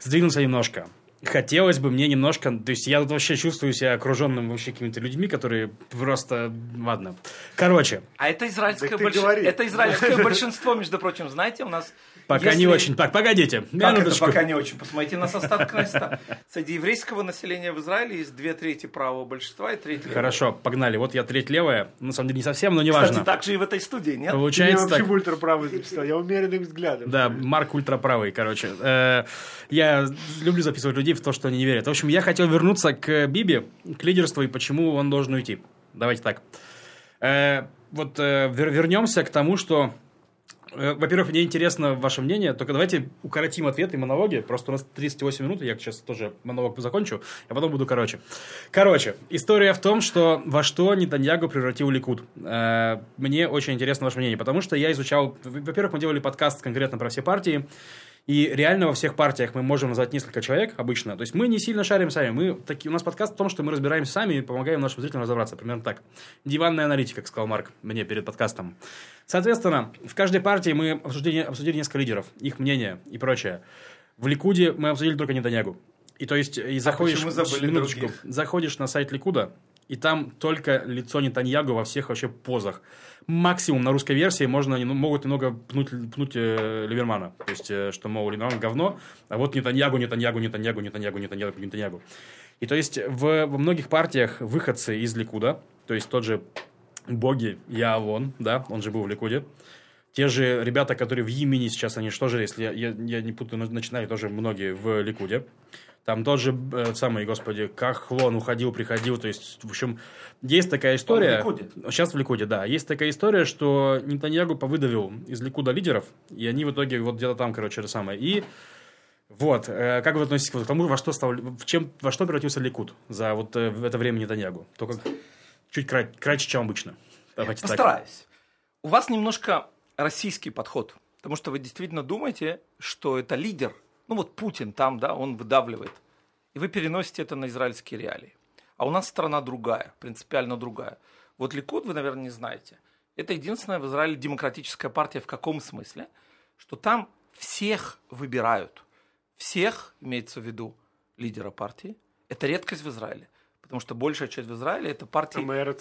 Сдвинуться немножко. Хотелось бы мне немножко... То есть я тут вообще чувствую себя окруженным вообще какими-то людьми, которые просто... Ладно. Короче, А это израильское, больш- это израильское большинство, между прочим, знаете, у нас... пока не если- очень... Так, погодите. Как это минуточку. пока не очень? Посмотрите на состав Кнессета. Среди еврейского населения в Израиле есть две трети правого большинства и треть левого. Хорошо, погнали. Вот я треть левая. На самом деле не совсем, но Кстати, неважно. так же и в этой студии, нет? Я Получается вообще так. в ультраправый записал. Я умеренных взглядов. Да, Марк ультраправый, короче. Э, Я люблю записывать людей в то, что они не верят. В общем, я хотел вернуться к Биби, к лидерству и почему он должен уйти. Давайте так. Э, Вот э, вер- вернемся к тому, что во-первых, мне интересно ваше мнение, только давайте укоротим ответы и монологи. Просто у нас 38 минут, я сейчас тоже монолог закончу, а потом буду короче. Короче, история в том, что во что Нетаньягу превратил Ликуд. Э, Мне очень интересно ваше мнение, потому что я изучал... Во-первых, мы делали подкаст конкретно про все партии, и реально во всех партиях мы можем назвать несколько человек обычно. То есть мы не сильно шарим сами. Мы, таки, у нас подкаст в том, что мы разбираемся сами и помогаем нашим зрителям разобраться. Примерно так. Диванная аналитика, как сказал Марк мне перед подкастом. Соответственно, в каждой партии мы обсудили, обсудили несколько лидеров, их мнение и прочее. В Ликуде мы обсудили только Нетаньягу. И то есть, и заходишь... почему забыли минуточку. других? Заходишь на сайт Ликуда, и там только лицо Нетаньягу во всех вообще позах. Максимум на русской версии можно, ну, могут немного пнуть, пнуть э, Ливермана. То есть, э, что, мол, Ливерман говно, а вот Нетаньягу, Нетаньягу, Нетаньягу, Нетаньягу, Нетаньягу, Нетаньягу. И то есть, в, во многих партиях выходцы из Ликуда, то есть, тот же Боги, Яавон, да, он же был в Ликуде, те же ребята, которые в Йемене сейчас, они что же, если я, я не путаю, начинали тоже многие в Ликуде. Там тот же э, самый, господи, Кахлон уходил, приходил. То есть, в общем, есть такая история. Он в Ликуде? Сейчас в Ликуде, да. Есть такая история, что Нетаньягу повыдавил из Ликуда лидеров, и они в итоге вот где-то там, короче, это самое. И вот, э, как вы относитесь к тому, во что, стал, в чем, во что превратился Ликуд за вот э, это время Нетаньягу? Только чуть кра- кратче, чем обычно. Давайте так. Постараюсь. у вас немножко российский подход, потому что вы действительно думаете, что это лидер, ну вот Путин там, да, он выдавливает, и вы переносите это на израильские реалии. А у нас страна другая, принципиально другая. Вот Ликуд, вы, наверное, не знаете, это единственная в Израиле демократическая партия в каком смысле? Что там всех выбирают. Всех, имеется в виду лидера партии. Это редкость в Израиле. Потому что большая часть в Израиле это партии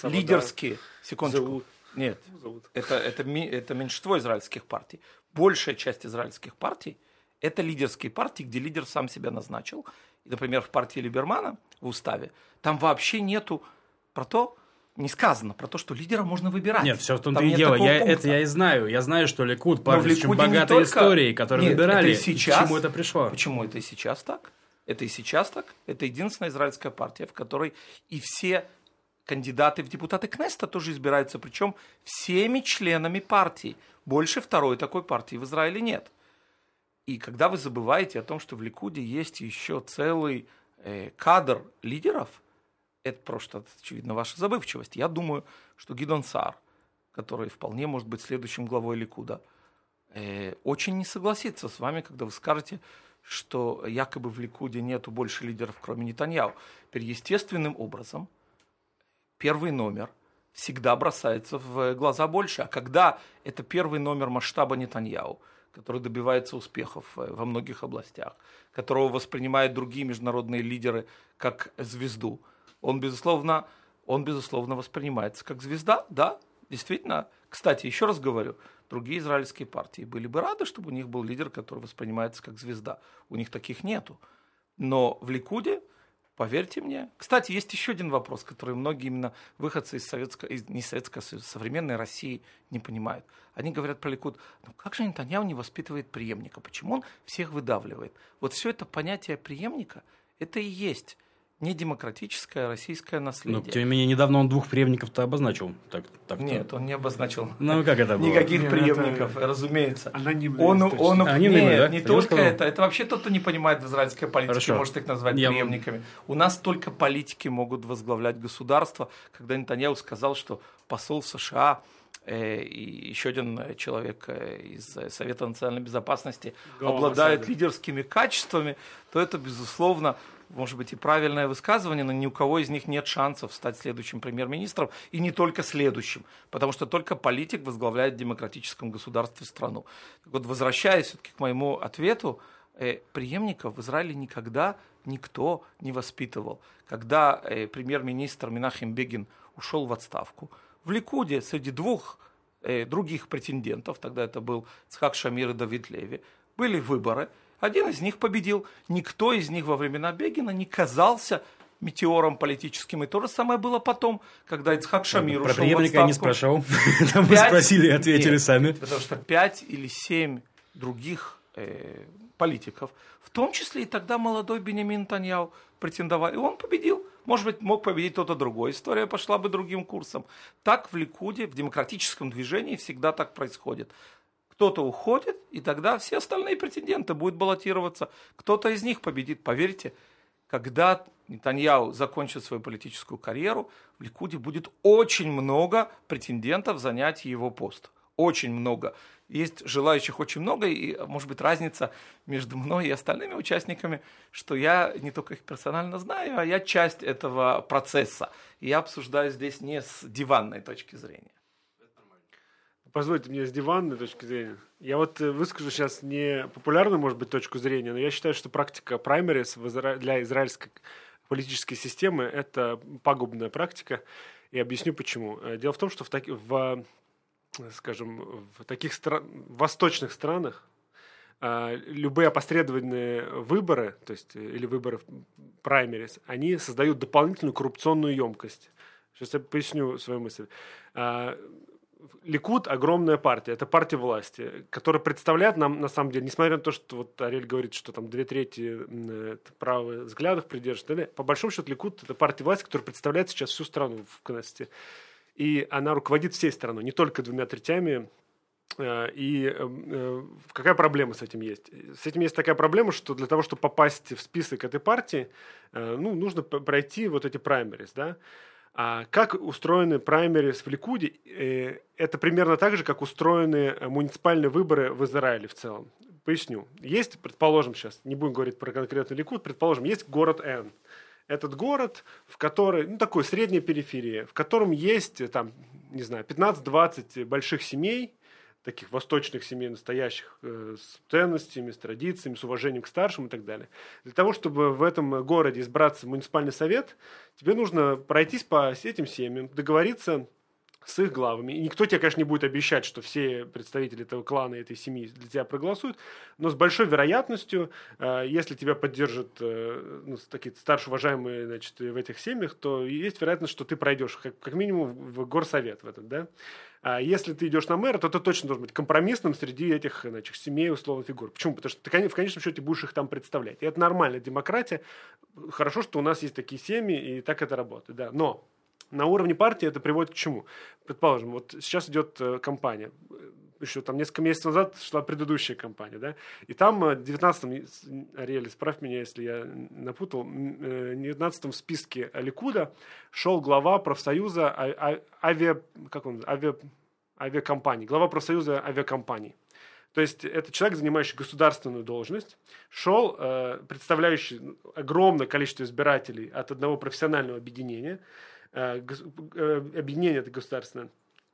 лидерские. Секундочку. Зовут. Нет, зовут. Это, это, это меньшинство израильских партий. Большая часть израильских партий – это лидерские партии, где лидер сам себя назначил. И, например, в партии Либермана в уставе там вообще нету про то, не сказано про то, что лидера можно выбирать. Нет, все в том-то и дело. Я, это я и знаю. Я знаю, что Ликуд партия очень богатой только... историей, которую Нет, выбирали. Это и сейчас... К чему это пришло? Почему это и сейчас так? Это и сейчас так. Это единственная израильская партия, в которой и все кандидаты в депутаты Кнеста тоже избираются, причем всеми членами партии. Больше второй такой партии в Израиле нет. И когда вы забываете о том, что в Ликуде есть еще целый э, кадр лидеров, это просто, очевидно, ваша забывчивость. Я думаю, что Гидон Сар, который вполне может быть следующим главой Ликуда, э, очень не согласится с вами, когда вы скажете, что якобы в Ликуде нету больше лидеров, кроме Нетаньяу. Теперь естественным образом первый номер всегда бросается в глаза больше. А когда это первый номер масштаба Нетаньяу, который добивается успехов э, во многих областях, которого воспринимают другие международные лидеры как звезду, он, безусловно, он, безусловно, воспринимается как звезда, да, действительно. Кстати, еще раз говорю, другие израильские партии были бы рады, чтобы у них был лидер, который воспринимается как звезда. У них таких нету. Но в Ликуде, поверьте мне... Кстати, есть еще один вопрос, который многие именно выходцы из советской, из, не советской, а современной России не понимают. Они говорят про Ликуд, ну как же Нетаньяу не воспитывает преемника? Почему он всех выдавливает? Вот все это понятие преемника, это и есть не демократическое российское наследие. Но, тем не менее, недавно он двух преемников-то обозначил. Так, так нет, он не обозначил. Ну, как это было? Никаких нет, преемников, это... разумеется. Анонимные. Он, он, Анонимные, нет, да? не только это. Это вообще тот, кто не понимает в израильской политике, Хорошо. может их назвать Я... преемниками. У нас только политики могут возглавлять государство. Когда Нетаньяу сказал, что посол США э, и еще один человек э, из Совета национальной безопасности Голова обладает Масада. лидерскими качествами, то это, безусловно, может быть, и правильное высказывание, но ни у кого из них нет шансов стать следующим премьер-министром, и не только следующим, потому что только политик возглавляет в демократическом государстве страну. Так вот, возвращаясь все-таки к моему ответу, э, преемников в Израиле никогда никто не воспитывал. Когда э, премьер-министр Минахим Бегин ушел в отставку, в Ликуде среди двух э, других претендентов, тогда это был Цхак Шамир и Давид Леви, были выборы – один из них победил. Никто из них во времена Бегина не казался метеором политическим. И то же самое было потом, когда Ицхак Шамир Про ушел преемника я не спрашивал. Там вы спросили и ответили Нет, сами. Потому что пять или семь других э, политиков, в том числе и тогда молодой Бенемин Таньяу претендовал, и он победил. Может быть, мог победить кто-то другой. История пошла бы другим курсом. Так в Ликуде, в демократическом движении всегда так происходит кто-то уходит, и тогда все остальные претенденты будут баллотироваться. Кто-то из них победит. Поверьте, когда Нетаньяу закончит свою политическую карьеру, в Ликуде будет очень много претендентов занять его пост. Очень много. Есть желающих очень много, и, может быть, разница между мной и остальными участниками, что я не только их персонально знаю, а я часть этого процесса. И я обсуждаю здесь не с диванной точки зрения. Позвольте мне с диванной точки зрения. Я вот э, выскажу сейчас не популярную, может быть, точку зрения, но я считаю, что практика праймерис для израильской политической системы – это пагубная практика. И объясню почему. Э, дело в том, что в, таки, в скажем, в таких стран, восточных странах э, любые опосредованные выборы, то есть или выборы праймерис, они создают дополнительную коррупционную емкость. Сейчас я поясню свою мысль. Ликуд огромная партия, это партия власти, которая представляет нам, на самом деле, несмотря на то, что вот Ариэль говорит, что там две трети правых взглядов придерживает, по большому счету Ликуд это партия власти, которая представляет сейчас всю страну в Кнессете. И она руководит всей страной, не только двумя третями э, и э, э, какая проблема с этим есть? С этим есть такая проблема, что для того, чтобы попасть в список этой партии, ну, нужно пройти вот эти праймерис, да. А как устроены праймерис в Ликуде? Э, это примерно так же, как устроены муниципальные выборы в Израиле в целом. Поясню. Есть, предположим, сейчас, не будем говорить про конкретный Ликуд, предположим, есть город Н. Этот город, в который, ну, такой средняя периферия, в котором есть, там, не знаю, 15-20 больших семей, таких восточных семей настоящих, э, с ценностями, с традициями, с уважением к старшим и так далее. Для того, чтобы в этом городе избраться в муниципальный совет, тебе нужно пройтись по этим семьям, договориться с их главами. И никто тебе, конечно, не будет обещать, что все представители этого клана, этой семьи для тебя проголосуют, но с большой вероятностью, э, если тебя поддержат э, ну, такие старше уважаемые значит, в этих семьях, то есть вероятность, что ты пройдешь как, как минимум в горсовет в этот, да. А если ты идешь на мэра, то ты точно должен быть компромиссным среди этих значит, семей условных фигур. Почему? Потому что ты в конечном счете будешь их там представлять. И это нормальная демократия. Хорошо, что у нас есть такие семьи, и так это работает. Да. Но на уровне партии это приводит к чему? Предположим, вот сейчас идет э, кампания. Еще там несколько месяцев назад шла предыдущая кампания, да, и там э, в 19-м, Ариэль, исправь меня, если я напутал, э, в 19-м списке Ликуда шел глава профсоюза а, а, авиа, как он, авиа, авиакомпаний, глава профсоюза авиакомпаний. То есть это человек, занимающий государственную должность, шел, представляющий огромное количество избирателей от одного профессионального объединения, Э, э, объединение это государственное,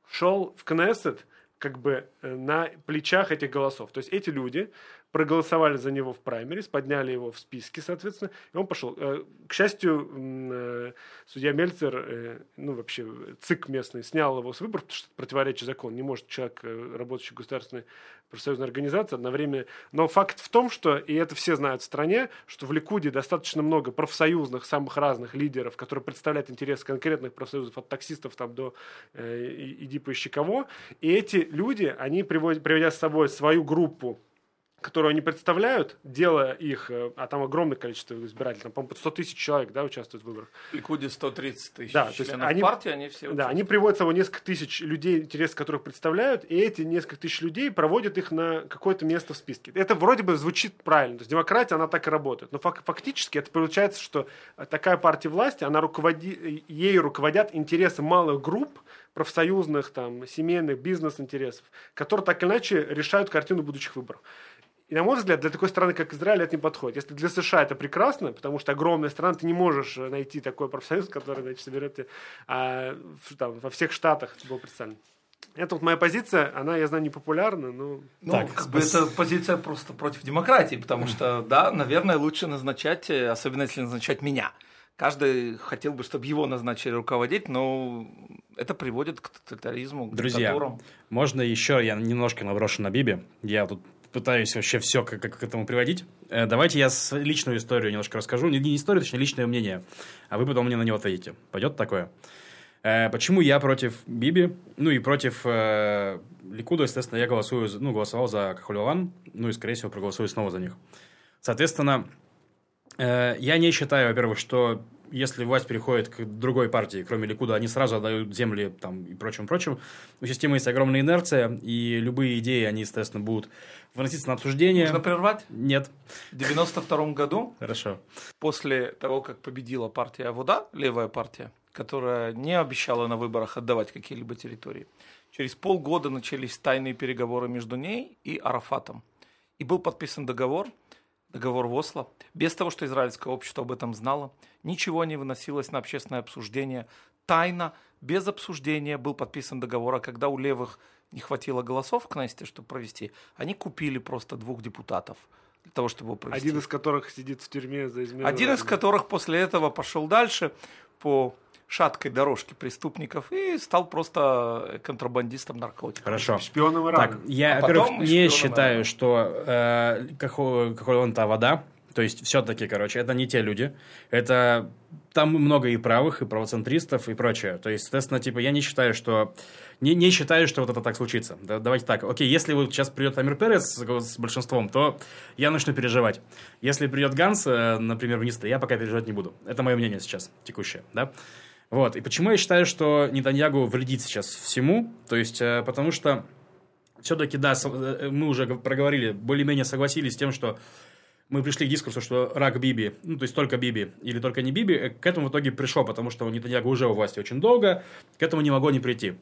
шел в Кнессет как бы э, на плечах этих голосов. То есть эти люди проголосовали за него в праймерис, подняли его в списке, соответственно, и он пошел. К счастью, судья Мельцер, ну вообще ЦИК местный, снял его с выборов, потому что противоречит закону. Не может человек, работающий в государственной профсоюзная организация одновременно. Но факт в том, что, и это все знают в стране, что в Ликуде достаточно много профсоюзных, самых разных лидеров, которые представляют интересы конкретных профсоюзов, от таксистов там до э, иди поищи кого. И эти люди, они приводят, приводя с собой свою группу которую они представляют, делая их, э, а там огромное количество избирателей, там, по-моему, 100 тысяч человек, да, участвуют в выборах. В Ликуде 130 тысяч да, то есть они, партии, они все Да, они приводят с собой несколько тысяч людей, интересы которых представляют, и эти несколько тысяч людей проводят их на какое-то место в списке. Это вроде бы звучит правильно, то есть демократия, она так и работает, но фак- фактически это получается, что такая партия власти, она руководи, ей руководят интересы малых групп, профсоюзных, там, семейных, бизнес-интересов, которые так или иначе решают картину будущих выборов. И, на мой взгляд, для такой страны, как Израиль, это не подходит. Если для США это прекрасно, потому что огромная страна, ты не можешь э, найти такой профсоюз, который, значит, соберет а, там, во всех штатах был представлен. Это вот моя позиция, она, я знаю, не популярна, но... Ну, так, как бы это позиция просто против демократии, потому что, да, наверное, лучше назначать, э, особенно если назначать меня. Каждый хотел бы, чтобы его назначили руководить, но это приводит к тоталитаризму, к Друзья, диктатурам. можно еще, я немножко наброшу на Биби, я тут пытаюсь вообще все как, как к этому приводить. Э, давайте я личную историю немножко расскажу. Не, не историю, точнее, личное мнение. А вы потом мне на него ответите. Пойдет такое? Э, почему я против Биби? Ну и против э, Ликуда, естественно, я голосую, ну, голосовал за Кахулеван, ну и, скорее всего, проголосую снова за них. Соответственно, э, я не считаю, во-первых, что если власть переходит к другой партии, кроме Ликуда, они сразу отдают земли там, и прочим, прочим. У системы есть огромная инерция, и любые идеи, они, естественно, будут выноситься на обсуждение. Можно прервать? Нет. В 92 году, Хорошо. после того, как победила партия Вода, левая партия, которая не обещала на выборах отдавать какие-либо территории, через полгода начались тайные переговоры между ней и Арафатом. И был подписан договор – договор в Осло, без того, что израильское общество об этом знало, ничего не выносилось на общественное обсуждение, тайно, без обсуждения был подписан договор, а когда у левых не хватило голосов в Кнессете, чтобы провести, они купили просто двух депутатов для того, чтобы его провести. Один из которых сидит в тюрьме за измену. Один из которых после этого пошел дальше по шаткой дорожке преступников и стал просто контрабандистом наркотиков. Хорошо. Шпионом Ирана. Так, я, а во-первых, не считаю, что э, какой-то вода, то есть все-таки, короче, это не те люди. Это там много и правых, и правоцентристов, и прочее. То есть, соответственно, типа, я не считаю, что... Не, не считаю, что вот это так случится. Да, давайте так. Окей, если вот сейчас придет Амир Перес с, с большинством, то я начну переживать. Если придет Ганс, э, например, министр, я пока переживать не буду. Это мое мнение сейчас, текущее, да? Вот. И почему я считаю, что Нетаньягу вредит сейчас всему? То есть, э, потому что все-таки, да, э, мы уже проговорили, более-менее согласились с тем, что мы пришли к дискурсу, что рак Биби, ну, то есть только Биби или только не Биби, э, к этому в итоге пришло, потому что Нетаньягу уже у власти очень долго, к этому не могло не прийти.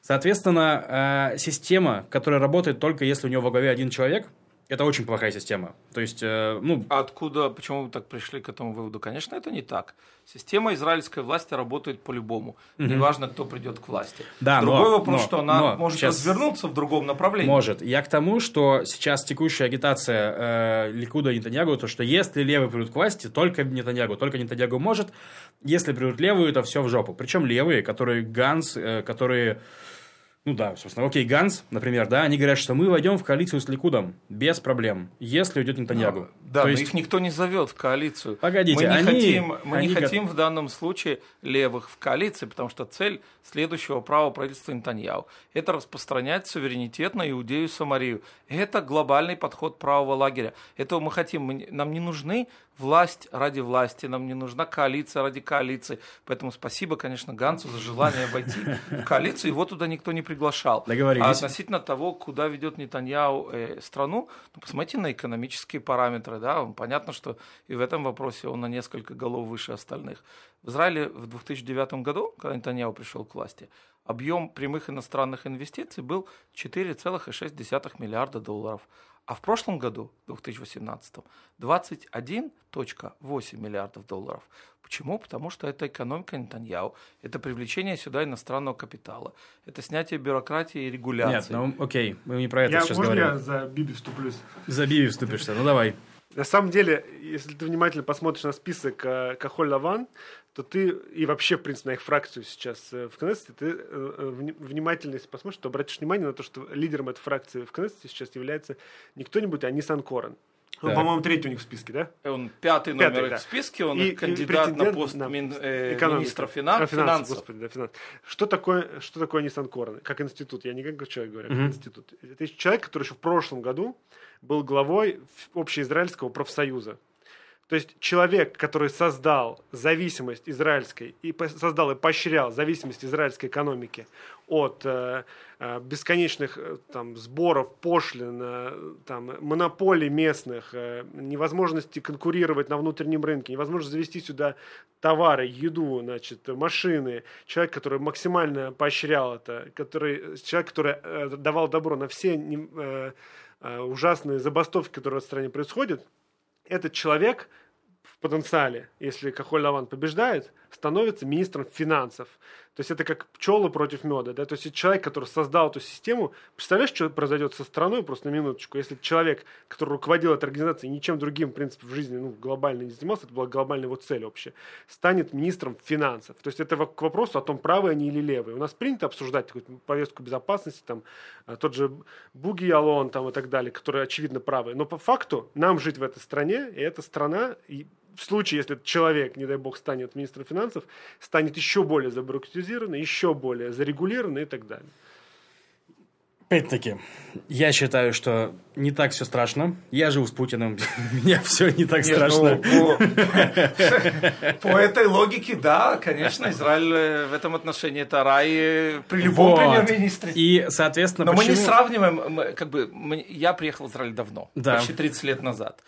Соответственно, э, система, которая работает только если у него во главе один человек – это очень плохая система. То есть, э, ну... А откуда, почему вы так пришли к этому выводу? Конечно, это не так. Система израильской власти работает по-любому. Угу. Неважно, кто придет к власти. Да, Другой но, вопрос, но, что она но может сейчас... развернуться в другом направлении. Может. Я к тому, что сейчас текущая агитация э, Ликуда и Нетаньягу, то, что если левые придут к власти, только Нетаньягу, только Нетаньягу может. Если придут левые, то все в жопу. Причем левые, которые Ганс, э, которые ну да, собственно, окей, Ганс, например, да, они говорят, что мы войдем в коалицию с Ликудом без проблем, если уйдет Нетаньягу. Ну, да, То но есть... их никто не зовет в коалицию. Погодите, мы не они, хотим, мы они не хотим в данном случае левых в коалиции, потому что цель следующего права правительства Нетаньяу – это распространять суверенитет на Иудею и Самарию. Это глобальный подход правого лагеря. Этого мы хотим. Нам не нужны власть ради власти, нам не нужна коалиция ради коалиции. Поэтому спасибо, конечно, Гансу за желание войти в коалицию. Его туда никто не приглашал. А относительно того, куда ведет Нетаньяу э, страну, ну, посмотрите на экономические параметры. Да? Понятно, что и в этом вопросе он на несколько голов выше остальных. В Израиле в 2009 году, когда Нетаньяу пришел к власти, объем прямых иностранных инвестиций был 4,6 миллиарда долларов. А в прошлом году, 2018, 21,8 миллиардов долларов. Почему? Потому что это экономика Нетаньяу, это привлечение сюда иностранного капитала, это снятие бюрократии и регуляции. Нет, ну окей, мы не про это я, сейчас можно говорим. я за Биби вступлюсь? За Биби вступишься, ну давай. На самом деле, если ты внимательно посмотришь на список э, Кахоль Лаван, то ты и вообще, в принципе, на их фракцию сейчас э, в Кнессете, ты э, внимательно, если посмотришь, то обратишь внимание на то, что лидером этой фракции в Кнессете сейчас является не кто-нибудь, а Нисан Корен. Он, по-моему, третий у них в списке, да? Он пятый номер пятый, да. в списке, он и, кандидат и на пост на мин, э, министра финанс, финансов. финансов. Господи, да, финанс. Что такое, что такое Nissan Корен? Как институт, я не как человек говорю, а как mm-hmm. институт. Это человек, который еще в прошлом году был главой общеизраильского профсоюза. То есть человек, который создал зависимость израильской и создал и поощрял зависимость израильской экономики от э, э бесконечных э, там, сборов, пошлин, э, там, монополий местных, э, невозможности конкурировать на внутреннем рынке, невозможность завести сюда товары, еду, значит, машины. Человек, который максимально поощрял это, который, человек, который давал добро на все ужасные забастовки, которые в стране происходят, этот человек потенциале, если Кахоль Лаван побеждает, становится министром финансов. То есть это как пчелы против меда. Да? То есть человек, который создал эту систему, представляешь, что произойдет со страной, просто на минуточку, если человек, который руководил этой организацией, ничем другим, в принципе, в жизни ну, глобально не занимался, это была глобальная его цель общая, станет министром финансов. То есть это к вопросу о том, правые они или левые. У нас принято обсуждать какую-то повестку безопасности, там, а, тот же Буги Ялон там, и так далее, которые, очевидно, правые. Но по факту нам жить в этой стране, и эта страна, и в случае, если этот человек, не дай бог, станет министром финансов, станет еще более забюрократизированный, еще более зарегулированный и так далее. Опять-таки, я считаю, что не так все страшно. Я живу с Путиным, меня все не так Нет, страшно. Ну, по, по этой логике, да, конечно, Израиль э, в этом отношении это рай э, при любом вот. премьер-министре. И, соответственно, Но почему... мы не сравниваем, мы, как бы, мы, я приехал в Израиль давно, да. почти 30 лет назад.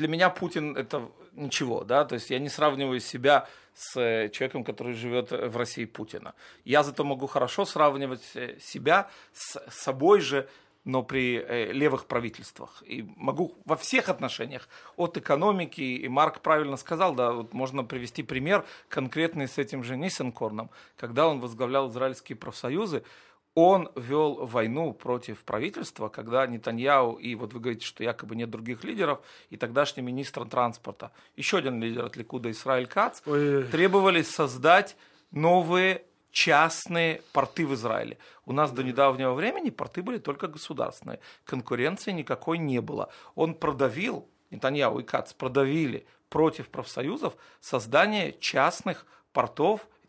Для меня Путин это ничего, да, то есть я не сравниваю себя с э, человеком, который живет в России Путина. Я зато могу хорошо сравнивать э, себя с собой же, но при э, левых правительствах. И могу во всех отношениях, от экономики, и Марк правильно сказал, да, вот можно привести пример конкретный с этим же Ниссенкорном, когда он возглавлял израильские профсоюзы, он вел войну против правительства, когда Нетаньяу, и вот вы говорите, что якобы нет других лидеров, и тогдашний министр транспорта, еще один лидер от Ликуда, Исраиль Кац, Ой. требовали создать новые частные порты в Израиле. У нас до недавнего времени порты были только государственные. Конкуренции никакой не было. Он продавил, Нетаньяу и Кац продавили против профсоюзов создание частных портов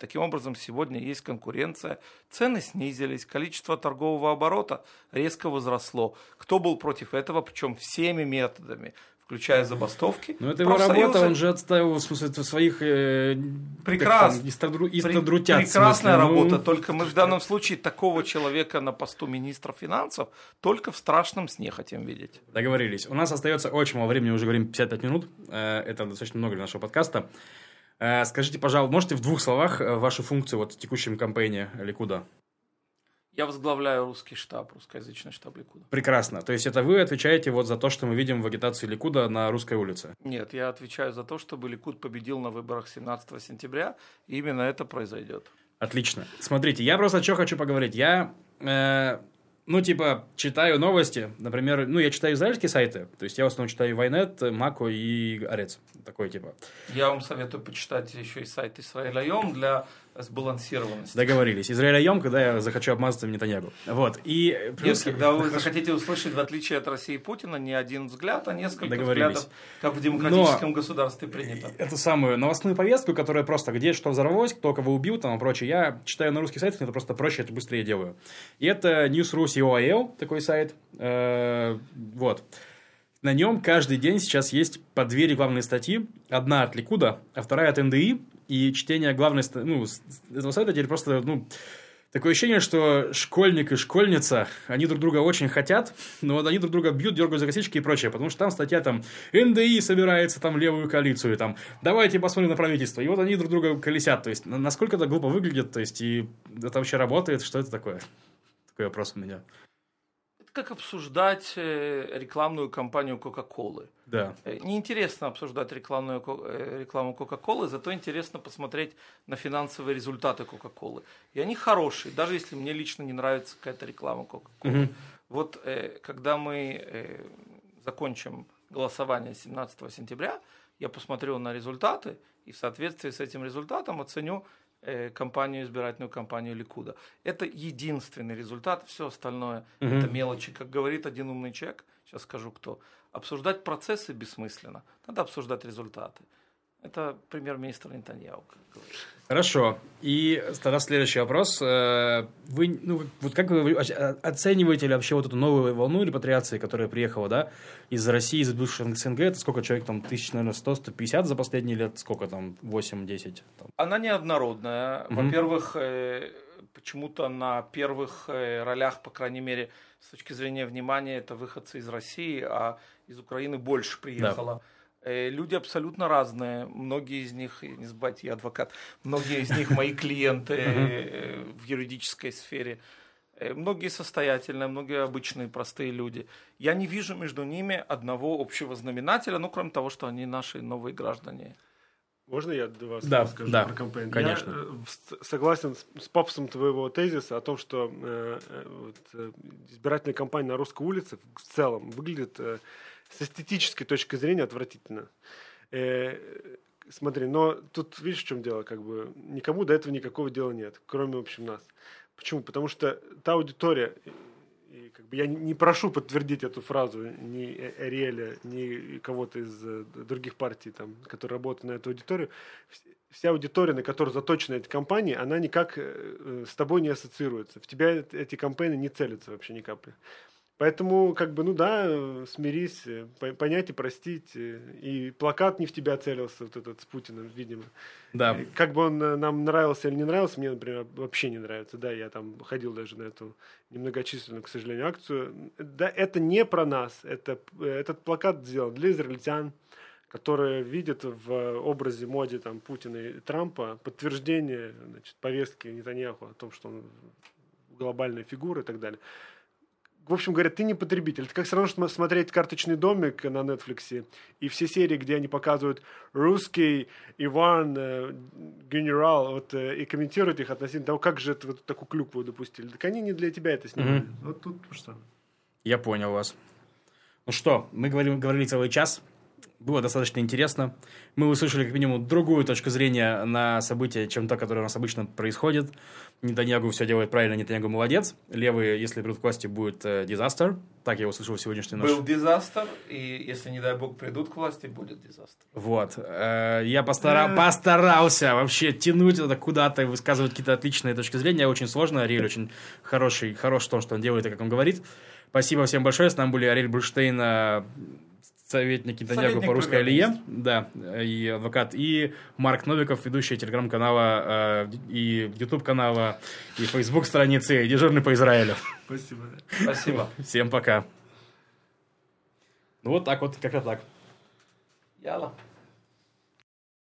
Таким образом, сегодня есть конкуренция, цены снизились, количество торгового оборота резко возросло. Кто был против этого, причем всеми методами, включая забастовки. Ну, это его работа, он же отставил, в смысле, своих... Э, Прекрасно. Истодру, истодрутят. Прекрасная смысле, работа, ну... только мы в данном случае такого человека на посту министра финансов только в страшном сне хотим видеть. Договорились. У нас остается очень мало времени, уже говорим 55 минут. Э, это достаточно много для нашего подкаста. Э, скажите, пожалуйста, можете в двух словах э, вашу функцию вот в текущем кампейне Ликуда? Я возглавляю русский штаб, русскоязычный штаб Ликуда. Прекрасно. То есть это вы отвечаете вот за то, что мы видим в агитации Ликуда на русской улице? Нет, я отвечаю за то, чтобы Ликуд победил на выборах 17 сентября. И именно это произойдет. Отлично. Смотрите, я просто что хочу поговорить. Я э, ну, типа, читаю новости, например, ну, я читаю израильские сайты, то есть я в основном читаю Вайнет, Мако и Арец, такой типа. Я вам советую почитать еще и сайт Израиля.йом для сбалансированности. Договорились. Израиля.йом, когда я захочу обмазаться в Нетаньягу. Вот. И плюс... Нет, когда вы захотите услышать, в отличие от России и Путина, не один взгляд, а несколько взглядов, как в демократическом Но государстве принято. Эту самую новостную повестку, которая просто где что взорвалось, кто кого убил там и прочее, я читаю на русских сайтах, это просто проще, это быстрее делаю. И это News.ru COIL, такой сайт. Э, вот. На нем каждый день сейчас есть по две рекламные статьи. Одна от Ликуда, а вторая от НДИ и чтение главной, ну, этого сайта теперь просто, ну, такое ощущение, что школьник и школьница, они друг друга очень хотят, но вот они друг друга бьют, дергают за косички и прочее, потому что там статья там НДИ собирается там левую коалицию, там давайте посмотрим на правительство, и вот они друг друга колесят, то есть насколько это глупо выглядит, то есть и это вообще работает, что это такое? Такой вопрос у меня как обсуждать э, рекламную кампанию Кока-Колы. Да. Э, неинтересно обсуждать рекламную, э, рекламу Кока-Колы, зато интересно посмотреть на финансовые результаты Кока-Колы. И они хорошие, даже если мне лично не нравится какая-то реклама Кока-Колы. Угу. Вот когда мы закончим голосование 17 сентября, я посмотрю на результаты и в соответствии с этим результатом оценю, э, кампанию, избирательную кампанию Ликуда. Это единственный результат, все остальное угу. это мелочи. Как говорит один умный человек, сейчас скажу кто, обсуждать процессы бессмысленно, надо обсуждать результаты. Это премьер-министр Нетаньяу. Хорошо. И тогда следующий вопрос. Э, вы, ну, вот как вы оцениваете ли вообще вот эту новую волну репатриации, которая приехала, да, из России, из бывших СНГ? Это сколько человек там, тысяч, наверное, 100-150 за последние лет? Сколько там, 8-10? Она неоднородная. Во-первых, э, почему-то на первых э, ролях, по крайней мере, с точки зрения внимания, это выходцы из России, а из Украины больше приехало. Да люди абсолютно разные. Многие из них, не забывайте, я адвокат, многие из них мои клиенты э, в юридической сфере. Э, многие состоятельные, многие обычные, простые люди. Я не вижу между ними одного общего знаменателя, ну, кроме того, что они наши новые граждане. Можно я два слова да, скажу да, про кампанию? Конечно. Я согласен с, с пафосом твоего тезиса о том, что э, вот, избирательная кампания на русской улице в целом выглядит э, с эстетической точки зрения отвратительно. Э, смотри, но тут видишь, в чем дело, как бы никому до этого никакого дела нет, кроме, в общем, нас. Почему? Потому что та аудитория, и как бы я не прошу подтвердить эту фразу ни Ариэля, ни кого-то из э, других партий, там, которые работают на эту аудиторию. Вся аудитория, на которую заточена эти компании, она никак э, с тобой не ассоциируется. В тебя эти компании не целятся вообще ни капли. Поэтому, как бы, ну да, смирись, э, понять и простить. Э, и плакат не в тебя целился, вот этот с Путиным, видимо. Да. как бы он э, нам нравился или не нравился, мне, например, вообще не нравится. Да, я там ходил даже на эту немногочисленную, к сожалению, акцию. Да, это не про нас. Это, этот плакат сделан для израильтян, которые видят в образе, моде там, Путина и Трампа подтверждение значит, повестки Нетаньяху о том, что он глобальная фигура и так далее в общем говоря, ты не потребитель. Это как все равно, что смотреть «Карточный домик» на Netflix, и все серии, где они показывают русский Иван, э, генерал, вот, э, и комментируют их относительно того, как же это вот такую клюкву допустили. Так они не для тебя это снимали. Mm-hmm. Вот тут что. Я понял вас. Ну что, мы говорим, говорили целый час. Было достаточно интересно. Мы услышали как минимум другую точку зрения на события, чем то, которое у нас обычно происходит. Нетаньягу все делает правильно, Нетаньягу молодец. Левые, если придут к власти, будет э, дизастер. Так я услышал в сегодняшней ночи. Был дизастер, и если, не дай бог, придут к власти, будет дизастер. Вот. Э, я постара... постарался вообще тянуть это куда-то, высказывать какие-то отличные точки зрения. Очень сложно. Ариэль очень хороший, хорош в том, что он делает и как он говорит. Спасибо всем большое. С нами были Ариэль Бруштейн, советник Советник по русской. Алие, да, и адвокат, и Марк Новиков, ведущий телеграм-канала э, и YouTube-канала, и Facebook страницы, и дежурный по Израилю. Спасибо. Спасибо. Всем пока. Ну вот так вот, как-то так. Яла.